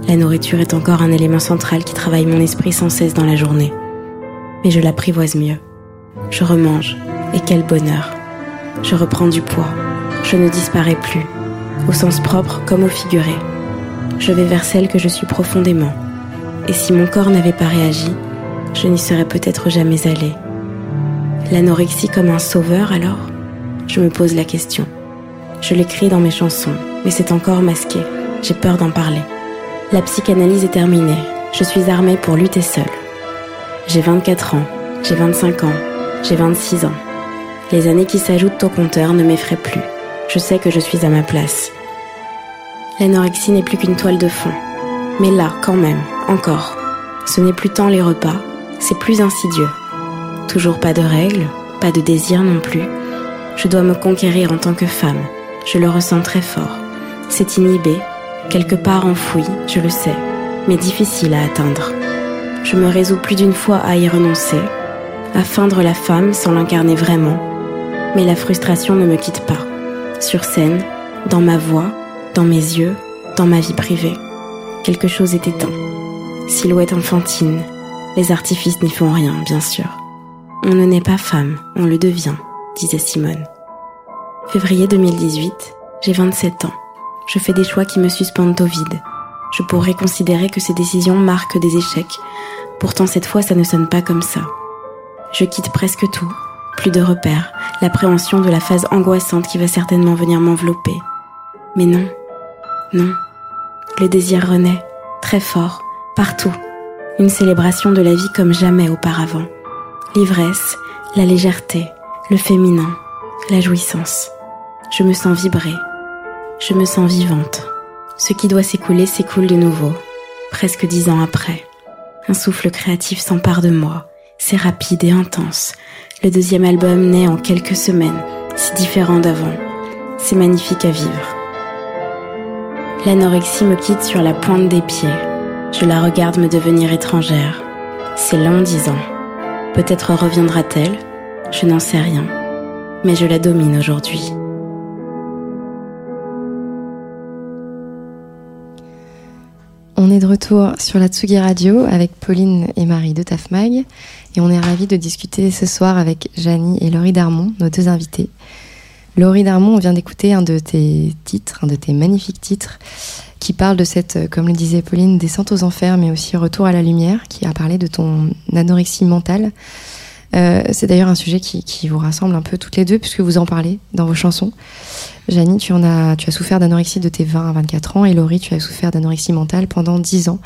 La nourriture est encore un élément central qui travaille mon esprit sans cesse dans la journée. Mais je l'apprivoise mieux. Je remange. Et quel bonheur. Je reprends du poids. Je ne disparais plus, au sens propre comme au figuré je vais vers celle que je suis profondément. Et si mon corps n'avait pas réagi, je n'y serais peut-être jamais allée. L'anorexie comme un sauveur alors? Je me pose la question. Je l'écris dans mes chansons, mais c'est encore masqué. J'ai peur d'en parler. La psychanalyse est terminée. Je suis armée pour lutter seule. J'ai 24 ans, j'ai 25 ans, j'ai 26 ans. Les années qui s'ajoutent au compteur ne m'effraient plus. Je sais que je suis à ma place l'anorexie n'est plus qu'une toile de fond. Mais là, quand même, encore, ce n'est plus tant les repas, c'est plus insidieux. Toujours pas de règles, pas de désir non plus. Je dois me conquérir en tant que femme, je le ressens très fort. C'est inhibé, quelque part enfoui, je le sais, mais difficile à atteindre. Je me résous plus d'une fois à y renoncer, à feindre la femme sans l'incarner vraiment, mais la frustration ne me quitte pas. Sur scène, dans ma voix, dans mes yeux, dans ma vie privée. Quelque chose est éteint. Silhouette enfantine. Les artifices n'y font rien, bien sûr. On ne naît pas femme, on le devient, disait Simone. Février 2018, j'ai 27 ans. Je fais des choix qui me suspendent au vide. Je pourrais considérer que ces décisions marquent des échecs. Pourtant, cette fois, ça ne sonne pas comme ça. Je quitte presque tout. Plus de repères, l'appréhension de la phase angoissante qui va certainement venir m'envelopper. Mais non, non. Le désir renaît, très fort, partout. Une célébration de la vie comme jamais auparavant. L'ivresse, la légèreté, le féminin, la jouissance. Je me sens vibrer. Je me sens vivante. Ce qui doit s'écouler s'écoule de nouveau, presque dix ans après. Un souffle créatif s'empare de moi. C'est rapide et intense. Le deuxième album naît en quelques semaines, si différent d'avant. C'est magnifique à vivre. L'anorexie me quitte sur la pointe des pieds. Je la regarde me devenir étrangère. C'est long dix. Peut-être reviendra-t-elle, je n'en sais rien. Mais je la domine aujourd'hui. On est de retour sur la Tsugi Radio avec Pauline et Marie de Tafmag et on est ravis de discuter ce soir avec Janie et Laurie Darmon, nos deux invités. Laurie Darmon, on vient d'écouter un de tes titres, un de tes magnifiques titres qui parle de cette, comme le disait Pauline, descente aux enfers mais aussi retour à la lumière, qui a parlé de ton anorexie mentale. Euh, c'est d'ailleurs un sujet qui, vous rassemble un peu toutes les deux, puisque vous en parlez dans vos chansons. Janie, tu, tu as souffert d'anorexie de tes 20 à 24 ans, et Laurie, tu as souffert d'anorexie mentale pendant 10 ans.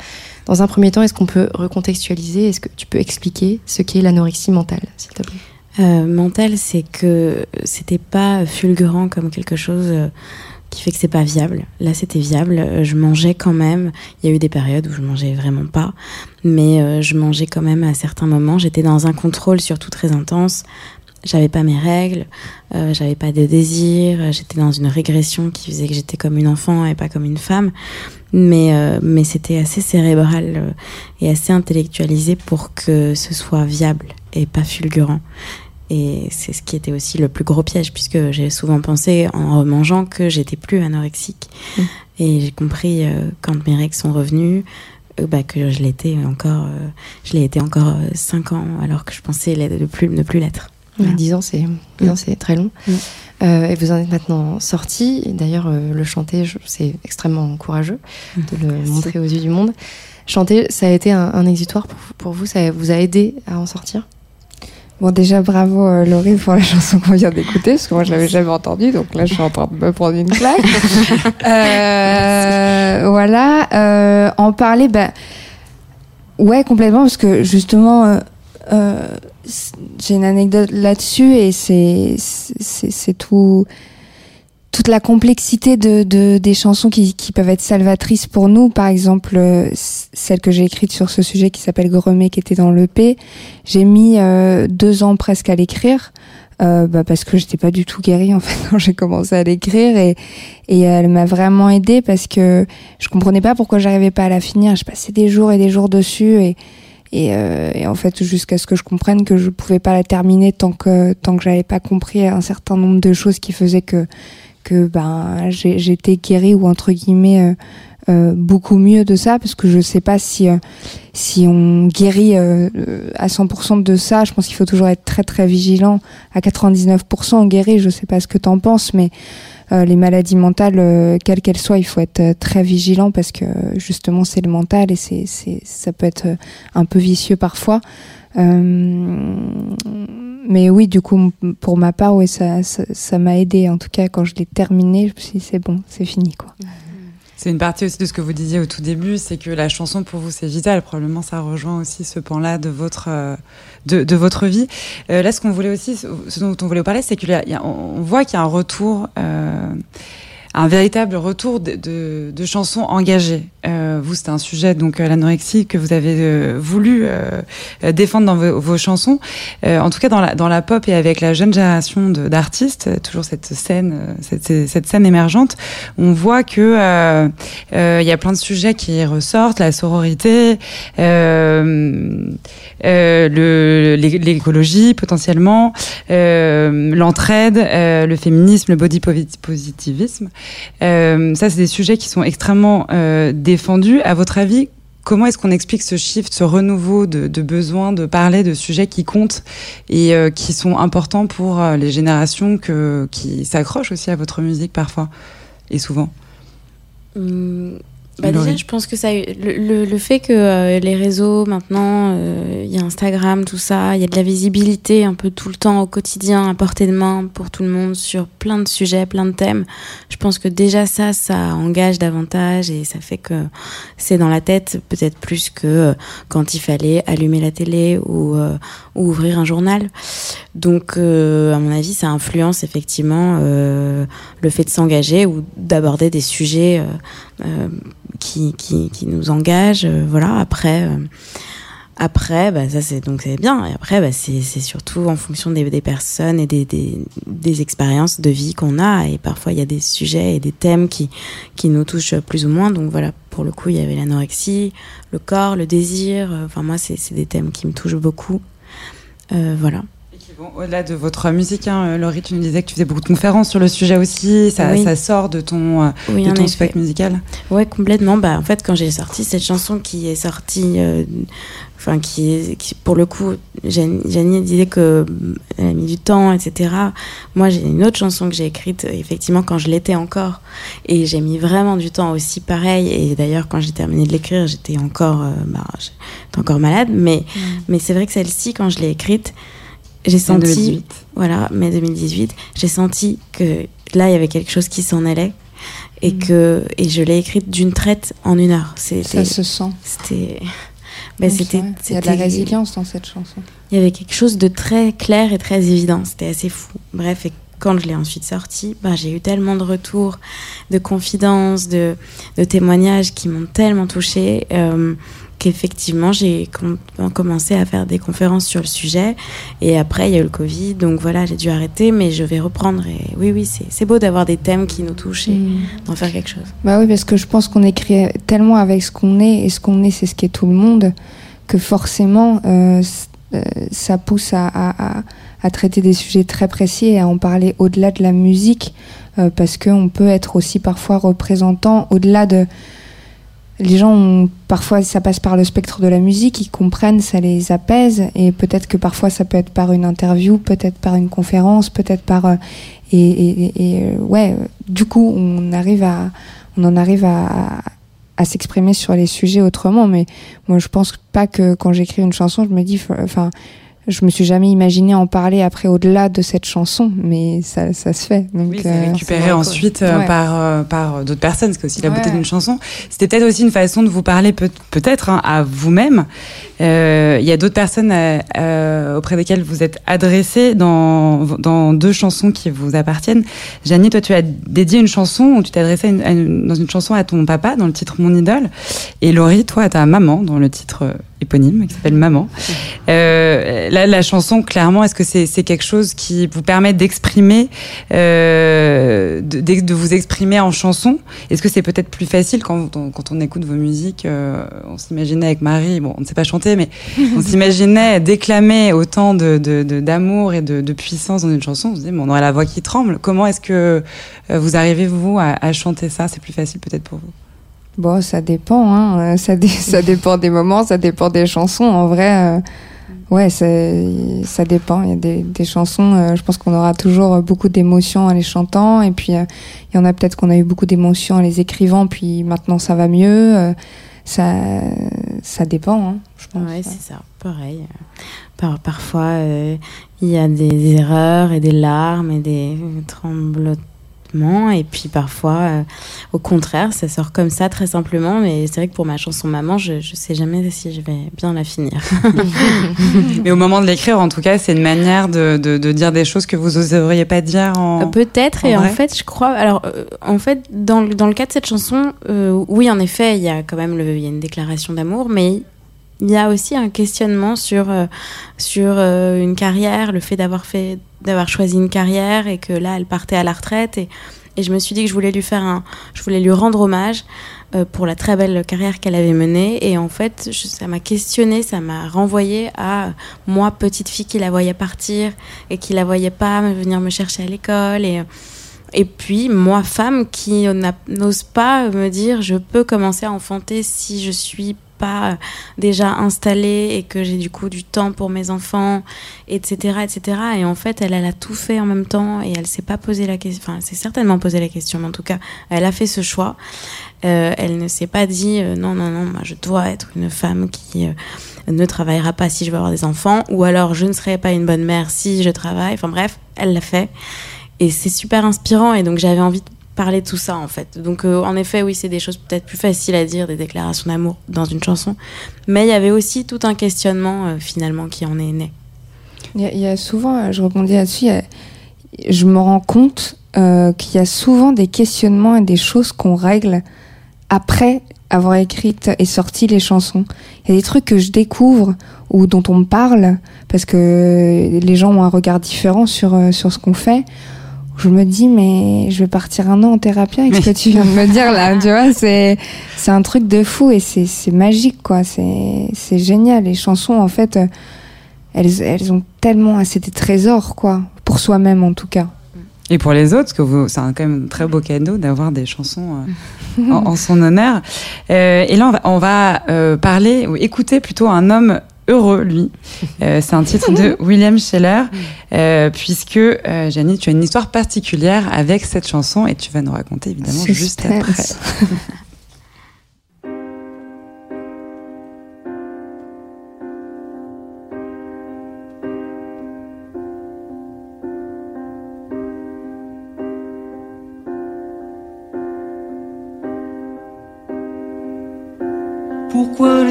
Dans un premier temps, est-ce qu'on peut recontextualiser? Est-ce que tu peux expliquer ce qu'est l'anorexie mentale, s'il te plaît? Euh, Mentale, c'est que c'était pas fulgurant comme quelque chose. Euh, qui fait que c'est pas viable. Là, c'était viable. Euh, je mangeais quand même. Il y a eu des périodes où je mangeais vraiment pas, mais euh, je mangeais quand même à certains moments. J'étais dans un contrôle surtout très intense. J'avais pas mes règles, j'avais pas de désir. J'étais dans une régression qui faisait que j'étais comme une enfant et pas comme une femme. Mais mais c'était assez cérébral et assez intellectualisé pour que ce soit viable et pas fulgurant. Et c'est ce qui était aussi le plus gros piège, puisque j'ai souvent pensé en mangeant que j'étais plus anorexique. Mm. Et j'ai compris euh, quand mes règles sont revenues euh, bah, que je l'étais encore, euh, je l'ai été encore 5 ans, alors que je pensais ne plus, ne plus l'être. 10 ans, c'est mm. c'est très long. Mm. et vous en êtes maintenant sorti. D'ailleurs, le chanter, c'est extrêmement courageux de le montrer aux yeux du monde. Chanter, ça a été un, un exutoire pour, pour vous Ça vous a aidé à en sortir? Bon, déjà, bravo euh, Laurie pour la chanson qu'on vient d'écouter, parce que moi, je l'avais jamais entendue, donc là, je suis en train de me prendre une claque. euh, voilà. Euh, en parler, ben, ouais, complètement, parce que justement, j'ai une anecdote là-dessus, et c'est tout toute la complexité de, de des chansons qui, qui, peuvent être salvatrices pour nous. Par exemple, euh, celle que j'ai écrite sur ce sujet qui s'appelle Gremé, qui était dans l'EP, j'ai mis euh, deux ans presque à l'écrire. Euh, bah parce que j'étais pas du tout guérie en fait quand j'ai commencé à l'écrire et, et elle m'a vraiment aidée parce que je comprenais pas pourquoi j'arrivais pas à la finir. Je passais des jours et des jours dessus et et, euh, et, en fait jusqu'à ce que je comprenne que je pouvais pas la terminer tant que tant que j'avais pas compris un certain nombre de choses qui faisaient que que ben j'étais guérie ou entre guillemets euh, euh, beaucoup mieux de ça parce que je sais pas si euh, si on guérit euh, à 100% de ça. Je pense qu'il faut toujours être très très vigilant. À 99% on guérit je sais pas ce que t'en penses mais les maladies mentales quelles qu'elles soient il faut être très vigilant parce que justement c'est le mental et c'est ça peut être un peu vicieux parfois mais oui, du coup, pour ma part, ouais, ça, ça, m'a aidé. En tout cas, quand je l'ai terminé, je me suis dit, c'est bon, c'est fini, quoi. C'est une partie aussi de ce que vous disiez au tout début, c'est que la chanson pour vous c'est vital. Probablement ça rejoint aussi ce pan-là de votre euh, de, de, votre vie. Euh, là, ce qu'on voulait aussi, ce dont on voulait parler, c'est qu'on voit qu'il y a un retour. Euh, un véritable retour de, de, de chansons engagées. Euh, vous, c'est un sujet, donc euh, l'anorexie, que vous avez euh, voulu euh, défendre dans vos, vos chansons. en tout cas, dans la, dans la pop et avec la jeune génération d'artistes, toujours cette scène, cette, cette, scène émergente, on voit que il y a plein de sujets qui ressortent, la sororité, l'écologie potentiellement, l'entraide, le féminisme, le body positivisme. Euh, ça, c'est des sujets qui sont extrêmement euh, défendus. À votre avis, comment est-ce qu'on explique ce shift, ce renouveau de, de, besoin de parler de sujets qui comptent et euh, qui sont importants pour euh, les générations qui s'accrochent aussi à votre musique parfois et souvent? Hum, bah déjà, je pense que ça, le, le, fait que euh, les réseaux maintenant, il euh, y a Instagram, tout ça, il y a de la visibilité un peu tout le temps au quotidien, à portée de main pour tout le monde sur plein de sujets, plein de thèmes. Je pense que déjà ça, ça engage davantage et ça fait que c'est dans la tête peut-être plus que euh, quand il fallait allumer la télé ou, ou ouvrir un journal. Donc, à mon avis, ça influence effectivement le fait de s'engager ou d'aborder des sujets qui, qui, qui nous engage. Euh, voilà, après. Euh, après, bah, ça c'est donc c'est bien. Et après, bah, c'est surtout en fonction des, personnes et des, des, des expériences de vie qu'on a. Et parfois, il y a des sujets et des thèmes qui, qui nous touchent plus ou moins. Donc voilà, pour le coup, il y avait l'anorexie, le corps, le désir. Enfin, moi, c'est des thèmes qui me touchent beaucoup. Euh, voilà au-delà de votre musique. Hein. Laurie, tu nous disais que tu faisais beaucoup de conférences sur le sujet aussi. Ça, Oui. ça sort de ton, euh, Oui, de ton spectacle musical. Ouais, complètement. Bah, en fait, quand j'ai sorti cette chanson qui est sortie, euh, enfin, qui pour le coup, Jan- Janie disait que euh, elle a mis du temps, etc. Moi, j'ai une autre chanson que j'ai écrite, euh, effectivement, quand je l'étais encore. Et j'ai mis vraiment du temps aussi, pareil. Et d'ailleurs, quand j'ai terminé de l'écrire, j'étais encore, euh, bah, encore malade. Mais, mais c'est vrai que celle-ci, quand je l'ai écrite, j'ai En senti, 2018. voilà, mai 2018, j'ai senti que là, il y avait quelque chose qui s'en allait. Et Mm. que et je l'ai écrite d'une traite en une heure. Ça C'était se sent. c'était ben, c'était Il y a de la résilience dans cette chanson. Il y avait quelque chose de très clair et très évident. C'était assez fou. Bref, et quand je l'ai ensuite sorti, ben, j'ai eu tellement de retours, de confidences, de, de témoignages qui m'ont tellement touchée euh, qu'effectivement j'ai com- commencé à faire des conférences sur le sujet. Et après, il y a eu le Covid, donc voilà, j'ai dû arrêter, mais je vais reprendre. Et oui, oui, c'est beau d'avoir des thèmes qui nous touchent et d'en faire quelque chose. Bah oui, parce que je pense qu'on écrit tellement avec ce qu'on est, et ce qu'on est, c'est ce qu'est tout le monde, que forcément, euh, euh, ça pousse à, à- à- à traiter des sujets très précis et à en parler au-delà de la musique, euh, parce qu'on peut être aussi parfois représentant au-delà de. Les gens, parfois, ça passe par le spectre de la musique, ils comprennent, ça les apaise, et peut-être que parfois ça peut être par une interview, peut-être par une conférence, peut-être par. euh, et, et- euh, ouais, euh, du coup, on arrive à, on en arrive à, à- s'exprimer sur les sujets autrement. Mais moi, je pense pas que quand j'écris une chanson, je me dis, enfin, je me suis jamais imaginé en parler après au-delà de cette chanson, mais ça, ça se fait. Donc, Oui, c'est euh, récupéré ensuite euh, Ouais. par, euh, par d'autres personnes, c'est aussi la beauté Ouais. d'une chanson. C'était peut-être aussi une façon de vous parler peut- peut-être hein, à vous-même. Euh, Il y a d'autres personnes euh, auprès desquelles vous êtes adressé dans, dans deux chansons qui vous appartiennent. Janie, toi, tu as dédié une chanson où tu t'es adressé à une- à une- dans une chanson à ton papa, dans le titre Mon idole. Et Laurie, toi, à ta maman, dans le titre éponyme, qui s'appelle Maman. Euh, là, la chanson, clairement, est-ce que c'est quelque chose qui vous permet d'exprimer, euh, de, vous exprimer en chanson? Est-ce que c'est peut-être plus facile quand, on- quand on écoute vos musiques euh, On s'imaginait avec Marie, bon, on ne sait pas chanter, mais on s'imaginait déclamer autant de de- de- d'amour et de, puissance dans une chanson. On se dit, on aurait la voix qui tremble. Comment est-ce que vous arrivez, vous, à, à chanter ça? C'est plus facile peut-être pour vous? Bon, ça dépend, hein. Ça, dé- ça dépend des moments, ça dépend des chansons. En vrai, euh, ouais, ça dépend. Il y a des, des chansons, euh, je pense qu'on aura toujours beaucoup d'émotions en les chantant. Et puis, euh, il y en a peut-être qu'on a eu beaucoup d'émotions en les écrivant, puis maintenant ça va mieux. Euh, ça, ça dépend, hein, je pense. Ouais, c'est ça, pareil. Par, parfois, il y a des erreurs et des larmes et des Et puis parfois, euh, au contraire, ça sort comme ça très simplement. Mais c'est vrai que pour ma chanson Maman, je, je sais jamais si je vais bien la finir. Mais au moment de l'écrire, en tout cas, c'est une manière de, de, de dire des choses que vous oseriez pas dire en. Euh, Peut-être, en et en fait, je crois. Alors, euh, en fait, dans, le- dans le cas de cette chanson, euh, oui, en effet, il y a quand même le, il y a une déclaration d'amour, mais il y a aussi un questionnement sur, euh, sur euh, une carrière, le fait d'avoir fait d'avoir choisi une carrière et que là, elle partait à la retraite. Et, et je me suis dit que je voulais lui faire un. Je voulais lui rendre hommage euh, pour la très belle carrière qu'elle avait menée. Et en fait, ça m'a questionné, ça m'a renvoyé à moi, petite fille qui la voyait partir et qui la voyait pas venir me chercher à l'école. Et. Et puis, moi, femme, qui n'ose pas me dire je peux commencer à enfanter si je suis pas déjà installée et que j'ai du coup du temps pour mes enfants, etc., etc. Et en fait, elle, elle a tout fait en même temps et elle s'est pas posé la question. Enfin, elle s'est certainement posé la question, mais en tout cas, elle a fait ce choix. Euh, elle ne s'est pas dit euh, non, non, non, moi, je dois être une femme qui euh, ne travaillera pas si je veux avoir des enfants, ou alors je ne serai pas une bonne mère si je travaille. Enfin bref, elle l'a fait. Et c'est super inspirant et donc j'avais envie de parler de tout ça en fait. Donc euh, en effet oui c'est des choses peut-être plus faciles à dire, des déclarations d'amour dans une chanson. Mais il y avait aussi tout un questionnement euh, finalement qui en est né. Il y, a- souvent, euh, je rebondis là-dessus, je me rends compte qu'il y a souvent des questionnements et des choses qu'on règle après avoir écrit et sorti les chansons. Il y a des trucs que je découvre ou dont on me parle parce que les gens ont un regard différent sur, sur ce qu'on fait. Je me dis, mais je vais partir un an en thérapie avec ce que tu viens de me dire là, tu vois, c'est, c'est un truc de fou et c'est, magique, quoi, c'est, c'est génial. Les chansons, en fait, euh, elles, elles ont tellement assez des trésors, quoi, pour soi-même en tout cas. Et pour les autres, que vous, c'est quand même un très beau cadeau d'avoir des chansons euh, en, son honneur. Euh, et là, on va, on va parler, ou écouter plutôt un homme heureux, lui. Euh, c'est un titre de William Scheller, euh, puisque, euh, Janie, tu as une histoire particulière avec cette chanson et tu vas nous raconter évidemment juste après.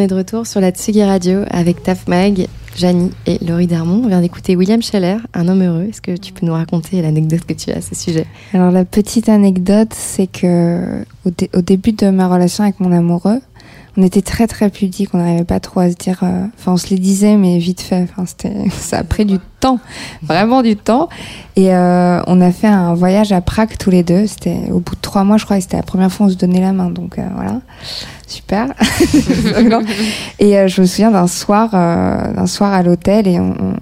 Est de retour sur la Tsugi Radio avec Taf Mag, Janie et Laurie Darmon. On vient d'écouter William Scheller, Un homme heureux. Est-ce que tu peux nous raconter l'anecdote que tu as à ce sujet? Alors la petite anecdote, c'est que au, dé- au début de ma relation avec mon amoureux, on était très très pudiques, on n'arrivait pas trop à se dire, euh, enfin on se les disait mais vite fait, ça a pris du temps, vraiment du temps. Et euh, on a fait un voyage à Prague tous les deux. C'était au bout de trois mois, je crois, et c'était la première fois où on se donnait la main, donc euh, voilà, super. et je me souviens d'un soir, d'un soir à l'hôtel et on,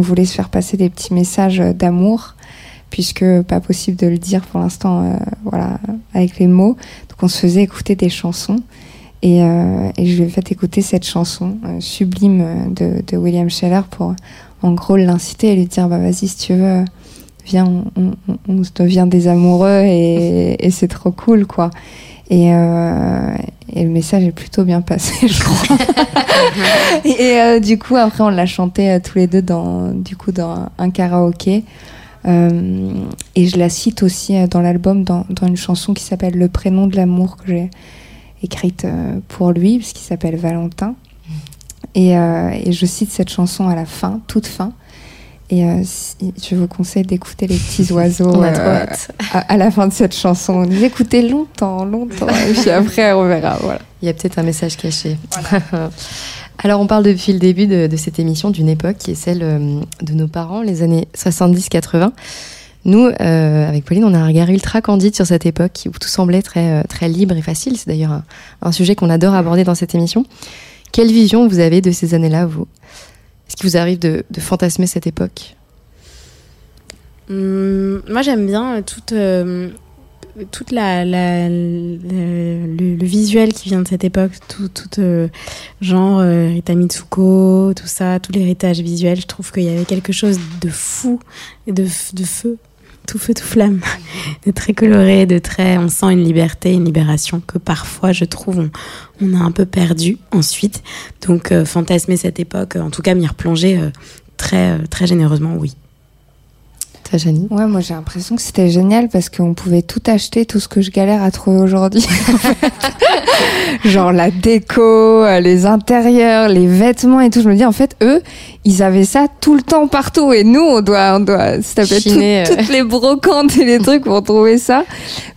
voulait se faire passer des petits messages d'amour puisque pas possible de le dire pour l'instant, voilà, avec les mots. Donc on se faisait écouter des chansons. Et, euh, et je lui ai fait écouter cette chanson euh, sublime euh, de, de William Scheller pour, en gros, l'inciter et lui dire, bah vas-y, si tu veux, viens, on, on, on se devient des amoureux et, et c'est trop cool, quoi. Et, euh, et le message est plutôt bien passé, je crois. et euh, du coup, après, on l'a chanté tous les deux dans, du coup, dans un, karaoké. Et je la cite aussi dans l'album, dans, dans une chanson qui s'appelle Le prénom de l'amour que j'ai écrite euh, pour lui, parce qu'il s'appelle Valentin. Et, euh, et je cite cette chanson à la fin, toute fin. Et euh, si- je vous conseille d'écouter les petits oiseaux On a euh, à, à la fin de cette chanson. Vous écoutez longtemps, longtemps, et puis après on verra. Voilà. Il y a peut-être un message caché. Alors, on parle depuis le début de, de cette émission d'une époque qui est celle de nos parents, les années 70-80. Nous, euh, avec Pauline, on a un regard ultra candide sur cette époque où tout semblait très, euh, très libre et facile. C'est d'ailleurs un, sujet qu'on adore aborder dans cette émission. Quelle vision vous avez de ces années-là, vous? Est-ce qu'il vous arrive de, fantasmer cette époque? Hum, moi, j'aime bien euh, toute, toute la, le, visuel qui vient de cette époque, tout, genre Rita Mitsuko, tout ça, tout l'héritage visuel. Je trouve qu'il y avait quelque chose de fou de, de feu, tout feu, tout flamme, de très coloré, de très. On sent une liberté, une libération que parfois, je trouve, on, a un peu perdu ensuite. Donc, euh, fantasmer cette époque, en tout cas, m'y replonger euh, très, euh, très généreusement, oui. Toi, Janie? Ouais, moi j'ai l'impression que c'était génial parce qu'on pouvait tout acheter, tout ce que je galère à trouver aujourd'hui. Genre la déco, euh, les intérieurs, les vêtements et tout. Je me dis en fait eux, ils avaient ça tout le temps partout et nous on doit on doit se taper tout- euh. toutes les brocantes et les trucs pour trouver ça.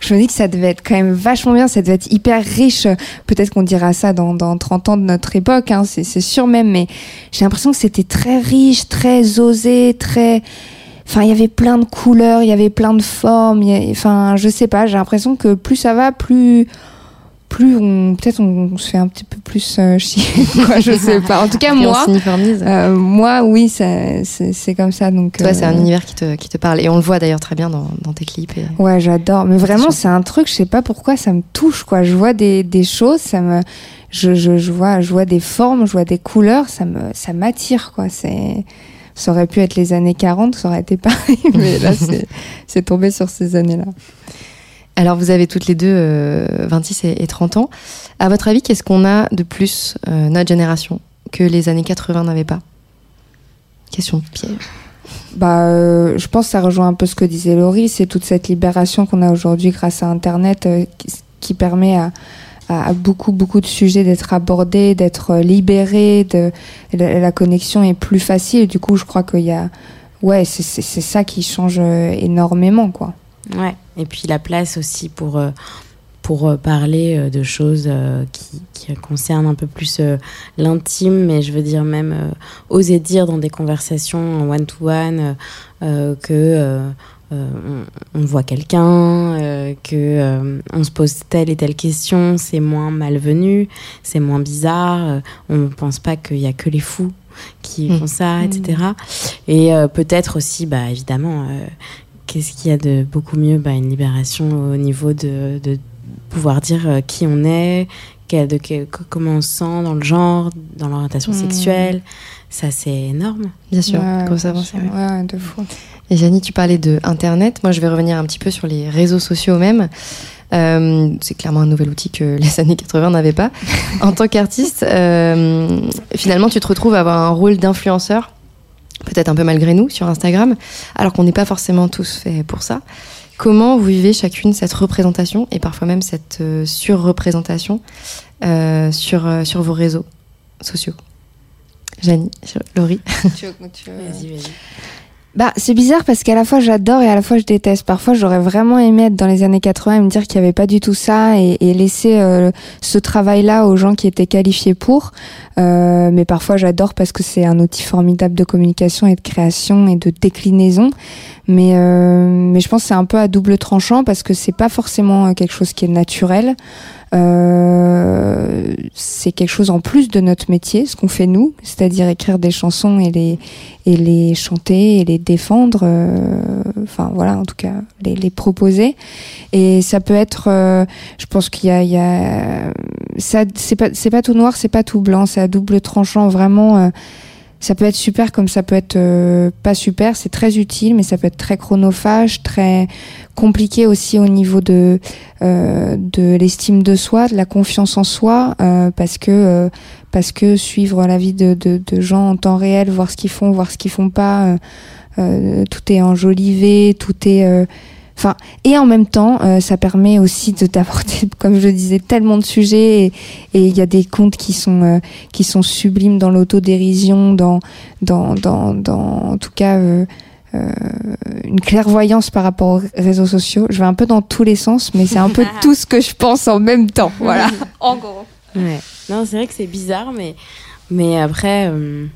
Je me dis que ça devait être quand même vachement bien, ça devait être hyper riche. Peut-être qu'on dira ça dans dans 30 ans de notre époque hein, c'est sûr même mais j'ai l'impression que c'était très riche, très osé, très Enfin, il y avait plein de couleurs, il y avait plein de formes. il y a- Enfin, je sais pas. J'ai l'impression que plus ça va, plus plus on peut-être on, se fait un petit peu plus euh, chier. Quoi, je sais pas. En tout cas, moi, euh, moi, oui, ça- c'est c'est comme ça. Donc, Toi, c'est un euh, univers qui te, qui te parle. Et on le voit d'ailleurs très bien dans, dans tes clips. Et... Ouais, j'adore. Mais vraiment, c'est un truc, je sais pas pourquoi ça me touche, quoi. Je vois des, des choses, ça me, je, je, je vois, je vois des formes, je vois des couleurs, ça me, ça m'attire, quoi. C'est, ça aurait pu être les années 40, ça aurait été pareil, mais là, c'est, tombé sur ces années-là. Alors, vous avez toutes les deux euh, 26 et, et 30 ans. À votre avis, qu'est-ce qu'on a de plus, euh, notre génération, que les années 80 n'avaient pas? Question piège. Bah, euh, je pense que ça rejoint un peu ce que disait Laurie, c'est toute cette libération qu'on a aujourd'hui grâce à Internet euh, qui permet à, beaucoup, beaucoup de sujets d'être abordés, d'être euh, libérés, de, la, connexion est plus facile. Du coup, je crois qu'il y a, ouais, c'est- ça qui change euh, énormément, quoi. Ouais. Et puis la place aussi pour, euh, pour parler de choses qui, qui concernent un peu plus l'intime, mais je veux dire même oser dire dans des conversations en one-to-one euh, euh, que on, on voit quelqu'un, euh, que euh, on se pose telle et telle question, c'est moins malvenu, c'est moins bizarre, euh, on ne pense pas qu'il y a que les fous qui Mm. font ça, etc. Et euh, peut-être aussi, bah, évidemment, euh, qu'est-ce qu'il y a de beaucoup mieux bah, Une libération au niveau de, de pouvoir dire euh, qui on est, quel- de quel- co- comment on se sent dans le genre, dans l'orientation Mm. sexuelle. Ça, c'est énorme. Bien sûr, Ouais, avance. sûr. Ouais, de fou. Et Janie, tu parlais de Internet. Moi, je vais revenir un petit peu sur les réseaux sociaux même. Euh, c'est clairement un nouvel outil que les années 80 n'avaient pas. En tant qu'artiste, euh, finalement, tu te retrouves à avoir un rôle d'influenceur, peut-être un peu malgré nous, sur Instagram, alors qu'on n'est pas forcément tous faits pour ça. Comment vous vivez chacune cette représentation et parfois même cette euh, surreprésentation euh, sur, euh, sur vos réseaux sociaux? Janie, Laurie Vas-y, vas-y. Bah, c'est bizarre parce qu'à la fois j'adore et à la fois je déteste. Parfois, j'aurais vraiment aimé être dans les années 80 et me dire qu'il n'y avait pas du tout ça et, et laisser euh, ce travail-là aux gens qui étaient qualifiés pour. Euh, mais parfois, j'adore parce que c'est un outil formidable de communication et de création et de déclinaison. Mais, euh, mais je pense que c'est un peu à double tranchant parce que c'est pas forcément euh, quelque chose qui est naturel. Euh, c'est quelque chose en plus de notre métier, ce qu'on fait nous, c'est-à-dire écrire des chansons et les et les chanter et les défendre. euh, enfin voilà, en tout cas les, les proposer. Et ça peut être, euh, je pense qu'il y a, il y a ça, c'est pas c'est pas tout noir, c'est pas tout blanc, c'est à double tranchant vraiment. Ça peut être super comme ça peut être euh, pas super. C'est très utile, mais ça peut être très chronophage, très compliqué aussi au niveau de euh, de l'estime de soi, de la confiance en soi, euh, parce que euh, parce que suivre la vie de, de, de gens en temps réel, voir ce qu'ils font, voir ce qu'ils font pas, euh, euh, tout est enjolivé, tout est Enfin, et en même temps, euh, ça permet aussi de d'aborder, comme je le disais, tellement de sujets. Et et il y a des contes qui sont euh, qui sont sublimes dans l'autodérision, dans dans dans dans en tout cas euh, euh, une clairvoyance par rapport aux réseaux sociaux. Je vais un peu dans tous les sens, mais c'est un peu tout ce que je pense en même temps. Voilà. En gros. Ouais. Non, c'est vrai que c'est bizarre, mais, mais après, euh,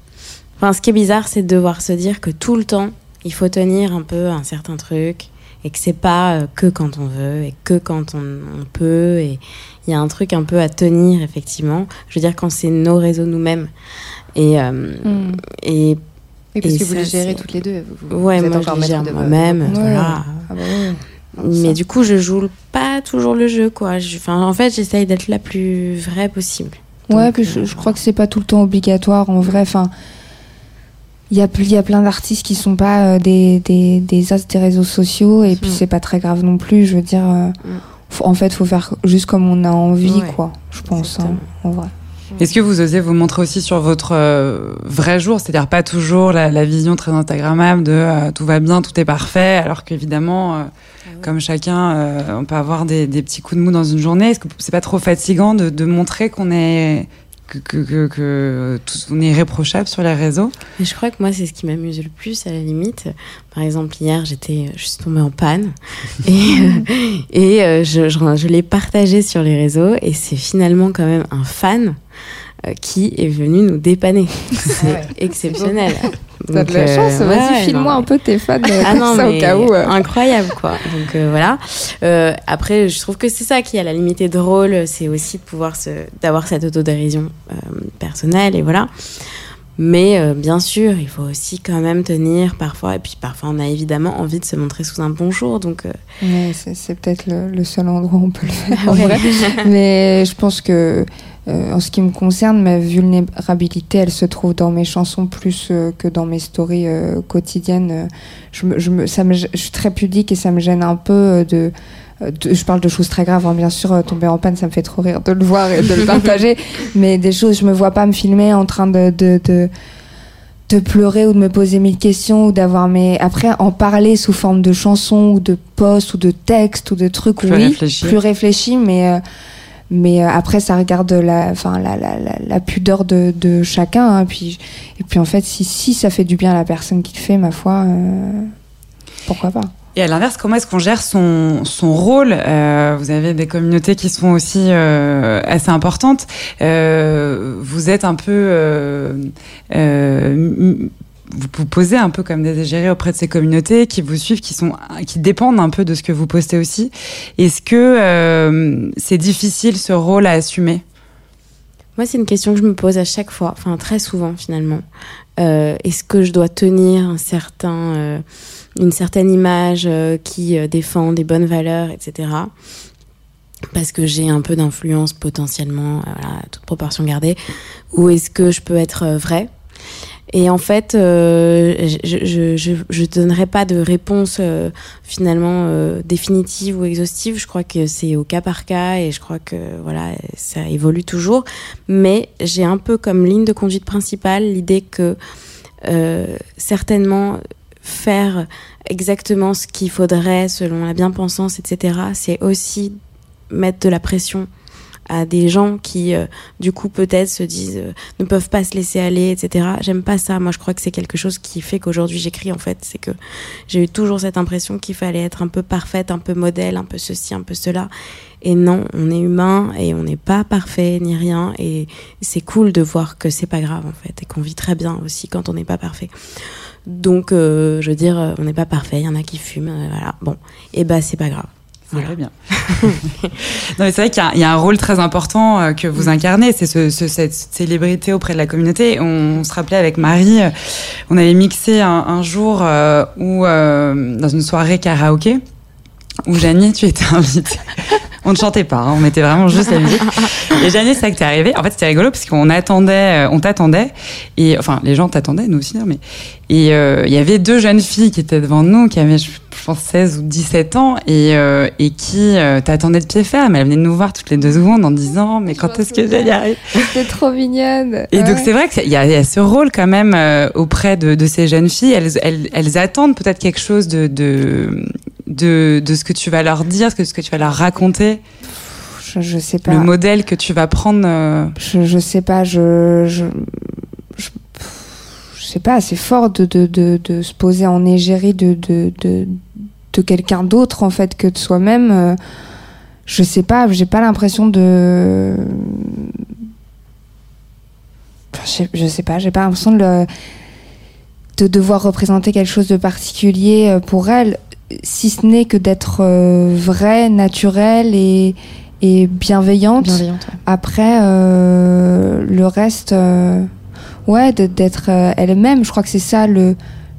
enfin, ce qui est bizarre, c'est de devoir se dire que tout le temps, il faut tenir un peu un certain truc et que c'est pas euh, que quand on veut et que quand on, on peut. Et il y a un truc un peu à tenir, effectivement. Je veux dire, quand c'est nos réseaux nous-mêmes. Et, euh, Mm. et Oui, parce Et que vous ça, les gérez toutes les deux. Vous, vous- ouais, vous êtes moi, je les gère moi-même. Ouais. Voilà. Ah bah ouais. Mais du coup, je joue pas toujours le jeu, quoi. Je- Enfin, en fait, j'essaye d'être la plus vraie possible. Ouais, Donc, puis euh, je, je crois que c'est pas tout le temps obligatoire en vrai. Enfin, il y a, il y a plein d'artistes qui sont pas euh, des, des, des as des réseaux sociaux et puis Mm. c'est pas très grave non plus. Je veux dire, euh, faut- en fait, faut faire juste comme on a envie, Ouais, quoi. Je pense, hein, en vrai. Est-ce que vous osez vous montrer aussi sur votre euh, vrai jour, c'est-à-dire pas toujours la, la vision très instagrammable de euh, tout va bien, tout est parfait, alors qu'évidemment, euh, comme chacun, euh, on peut avoir des, des petits coups de mou dans une journée. Est-ce que c'est pas trop fatigant de, de montrer qu'on est que, que, que, que tout, on est irréprochable sur les réseaux Mais je crois que moi, c'est ce qui m'amuse le plus, à la limite. Par exemple, hier, j'étais, je suis tombée en panne et, euh, et euh, je, je, je l'ai partagé sur les réseaux et c'est finalement quand même un fan euh, qui est venu nous dépanner. C'est ouais. exceptionnel. T'as de la euh, chance, vas-y, ouais, file-moi un peu tes fans ah comme non, ça mais au cas où. euh. incroyable quoi. Donc euh, voilà. Après, je trouve que c'est ça qui a la limite est drôle, c'est aussi de pouvoir se, d'avoir cette autodérision personnelle et voilà. Mais euh, bien sûr, il faut aussi quand même tenir parfois. Et puis parfois, on a évidemment envie de se montrer sous un bon jour. Donc euh, Ouais, c'est c'est peut-être le, le seul endroit où on peut le faire. en ouais. vrai. Mais je pense que, euh, en ce qui me concerne, ma vulnérabilité, elle se trouve dans mes chansons plus euh, que dans mes stories quotidiennes. Je, me, je, me, ça me, je suis très pudique et ça me gêne un peu de. Euh, de- je parle de choses très graves, hein, bien sûr, euh, tomber en panne, ça me fait trop rire de le voir et de le partager. mais des choses, je me vois pas me filmer en train de, de, de, de pleurer ou de me poser mille questions ou d'avoir mes. Après, en parler sous forme de chansons ou de posts ou de textes ou de trucs, Plus oui, réfléchi. plus réfléchi, mais. euh, mais euh, après, ça regarde la, enfin, la, la, la, la pudeur de, de chacun. hein, puis, et puis, en fait, si, si ça fait du bien à la personne qui le fait, ma foi, euh, pourquoi pas Et à l'inverse, comment est-ce qu'on gère son, son rôle Euh, Vous avez des communautés qui sont aussi euh, assez importantes. Euh, vous êtes un peu... vous vous posez un peu comme des égérés auprès de ces communautés qui vous suivent, qui sont, qui dépendent un peu de ce que vous postez aussi. Est-ce que c'est difficile ce rôle à assumer? Moi, c'est une question que je me pose à chaque fois, enfin très souvent finalement. Est-ce que je dois tenir un certain, une certaine image euh, qui euh, défend des bonnes valeurs, etc. Parce que j'ai un peu d'influence potentiellement, euh, voilà, toute proportion gardée. Ou est-ce que je peux être vraie? Et en fait, je, je donnerai pas de réponse finalement définitive ou exhaustive. Je crois que c'est au cas par cas et je crois que voilà, ça évolue toujours. Mais j'ai un peu comme ligne de conduite principale l'idée que certainement faire exactement ce qu'il faudrait selon la bien-pensance, etc., c'est aussi mettre de la pression à des gens qui, euh, du coup, peut-être se disent euh, ne peuvent pas se laisser aller, etc. J'aime pas ça. Moi, je crois que c'est quelque chose qui fait qu'aujourd'hui j'écris, en fait. C'est que j'ai eu toujours cette impression qu'il fallait être un peu parfaite, un peu modèle, un peu ceci, un peu cela. Et non, on est humain et on n'est pas parfait ni rien. Et c'est cool de voir que c'est pas grave, en fait. Et qu'on vit très bien aussi quand on n'est pas parfait. Donc, euh, je veux dire, euh, on n'est pas parfait. Il y en a qui fument, euh, voilà. Bon, et bah, c'est pas grave. Ça Voilà. bien. non, mais c'est vrai qu'il y a- il y, a un rôle très important euh, que vous incarnez, c'est ce, ce- cette célébrité auprès de la communauté. On, se rappelait avec Marie, on avait mixé un, un jour où, euh, dans une soirée karaoké, où Janie, tu étais invitée. On ne chantait pas, hein, on mettait vraiment juste la musique. Et Janie, c'est ça que t'es arrivé. En fait, c'était rigolo parce qu'on attendait, euh, on t'attendait. Et enfin, les gens t'attendaient, nous aussi, hein, mais. Et euh, il y avait deux jeunes filles qui étaient devant nous, qui avaient, je pense, 16 ou 17 ans, et, euh, et qui euh, t'attendaient de pied ferme. Elles venaient nous voir toutes les deux secondes en disant, mais quand est-ce que j'allais arriver C'était trop mignonne. Et donc c'est vrai qu'il y, y a ce rôle quand même euh, auprès de, de ces jeunes filles. Elles, elles, elles attendent peut-être quelque chose de, de, de, de ce que tu vas leur dire, que, ce que tu vas leur raconter, je, je sais pas. le modèle que tu vas prendre. euh, je, je sais pas, je, je, je, je sais pas, c'est fort de, de, de, de se poser en égérie de, de, de, de quelqu'un d'autre en fait que de soi-même. euh, Je sais pas, j'ai pas l'impression de. Je sais, je sais pas, j'ai pas l'impression de, le- de devoir représenter quelque chose de particulier euh, pour elle, si ce n'est que d'être euh, vraie, naturelle et, et bienveillante. Bienveillante. ouais. Après, euh, le reste, euh, ouais, d'être euh, elle-même, je crois que c'est ça le,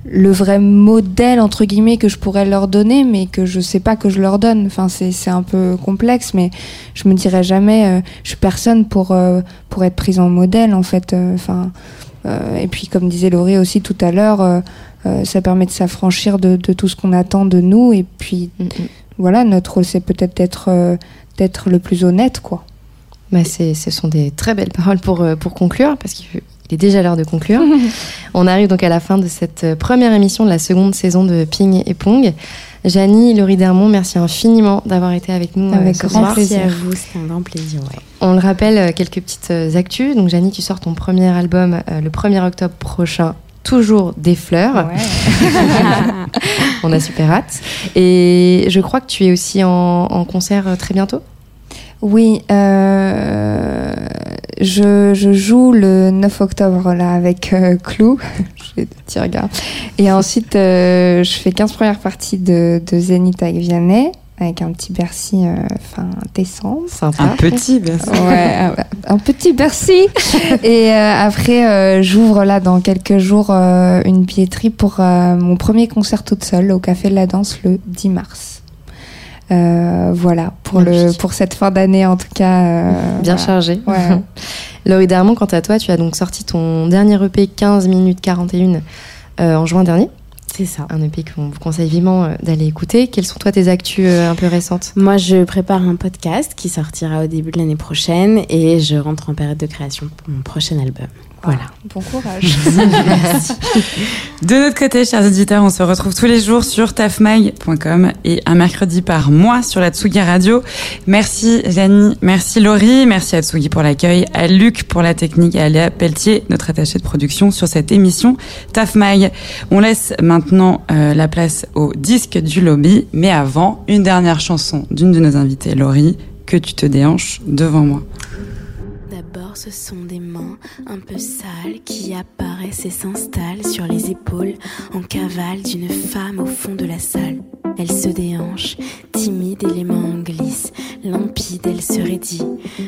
le vrai modèle, entre guillemets, que je pourrais leur donner, mais que je sais pas que je leur donne. Enfin, c'est c'est un peu complexe, mais je me dirais jamais, euh, je suis personne pour, euh, pour être prise en modèle, en fait. euh, Enfin, euh, et puis, comme disait Laurie aussi tout à l'heure, euh, ça permet de s'affranchir de, de tout ce qu'on attend de nous, et puis, Mm, mm. voilà, notre rôle, c'est peut-être d'être euh, d'être le plus honnête, quoi. Bah, c'est- ce sont des très belles paroles pour, euh, pour conclure, parce qu'il il est déjà l'heure de conclure. On arrive donc à la fin de cette première émission de la seconde saison de Ping et Pong. Janie, Laurie Dermont, merci infiniment d'avoir été avec nous Avec ce grand soir. plaisir. Merci à vous, c'était un grand plaisir. Ouais. On le rappelle, quelques petites actus. Donc, Janie, tu sors ton premier album euh, le 1er octobre prochain. Toujours des fleurs. On a super hâte. Et je crois que tu es aussi en, en concert très bientôt. Oui, euh, je, je joue le 9 octobre là avec euh, Clou. J'ai des petits regards. Et ensuite, euh, je fais 15 premières parties de, de Zénith avec Vianney, avec un petit Bercy euh, fin décembre. Sympa. un petit, bien sûr. Ouais, un, un petit Bercy. Et euh, après, euh, j'ouvre là dans quelques jours euh, une billetterie pour euh, mon premier concert toute seule au Café de la Danse le 10 mars. Euh, voilà, pour, le, pour cette fin d'année en tout cas. euh, Bien voilà. chargé. Ouais. Laurie Darmon, quant à toi, tu as donc sorti ton dernier EP 15 minutes 41 euh, en juin dernier. C'est ça. Un EP qu'on vous conseille vivement euh, d'aller écouter. Quelles sont toi tes actus euh, un peu récentes? Moi, je prépare un podcast qui sortira au début de l'année prochaine et je rentre en période de création pour mon prochain album. Voilà. Bon courage. De notre côté, chers auditeurs, on se retrouve tous les jours sur tafmag.com et un mercredi par mois sur la Tsugi Radio. Merci Janie, merci Laurie, merci à Tsugi pour l'accueil, à Luc pour la technique et à Léa Pelletier, notre attachée de production sur cette émission Tafmag. On laisse maintenant euh, la place au disque du lobby, mais avant, une dernière chanson d'une de nos invitées, Laurie, que tu te déhanches devant moi. Ce sont des mains un peu sales qui apparaissent et s'installent sur les épaules en cavale d'une femme au fond de la salle. Elle se déhanche, timide et les mains glissent. Limpide, elle se raidit,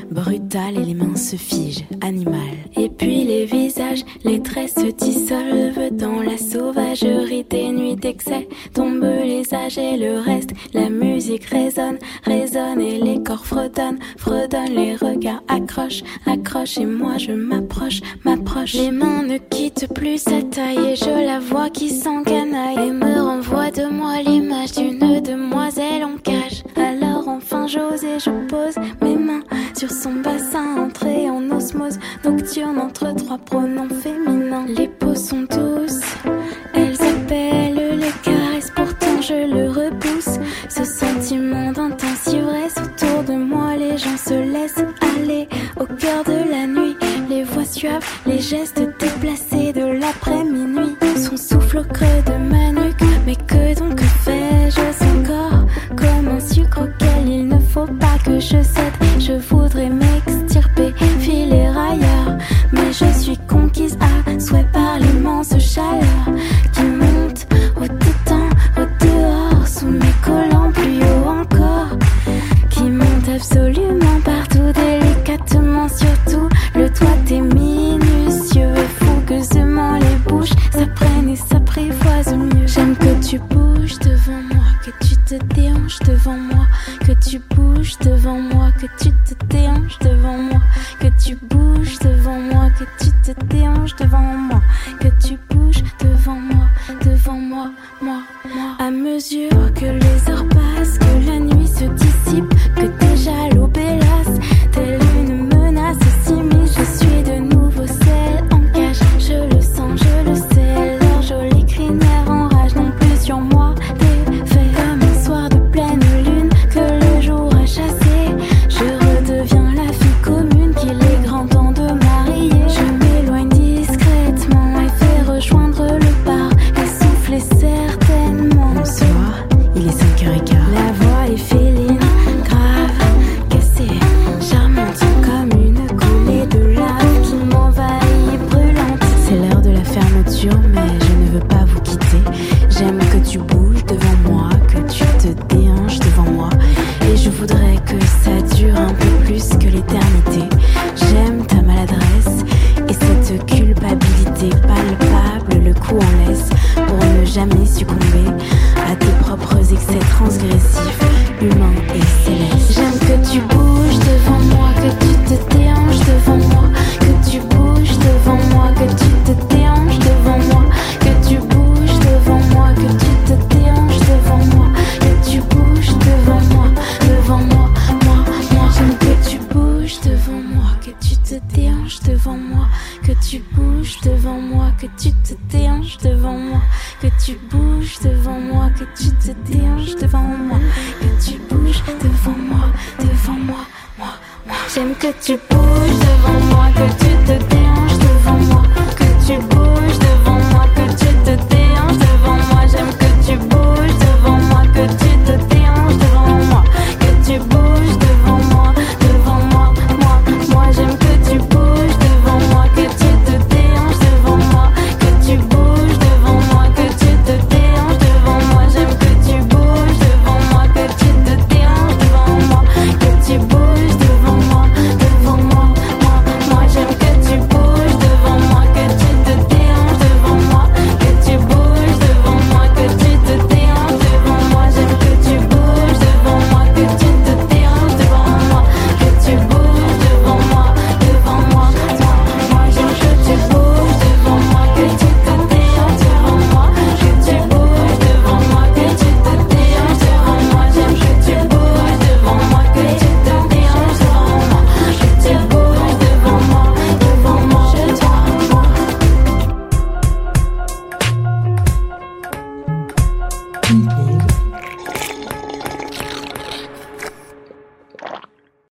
brutale et les mains se figent, animal. Et puis les visages, les traits se dissolvent dans la sauvagerie des nuits d'excès. Tombent les âges et le reste, la musique résonne, résonne et les corps fredonnent, fredonnent, les regards accrochent, accrochent et moi je m'approche, m'approche. Les mains ne quittent plus sa taille et je la vois qui s'encanaille et me renvoie de moi l'image d'une demoiselle en cage. Alors enfin j'ose et je pose mes mains sur son bassin entré en osmose nocturne entre trois pronoms féminins. Les peaux sont douces,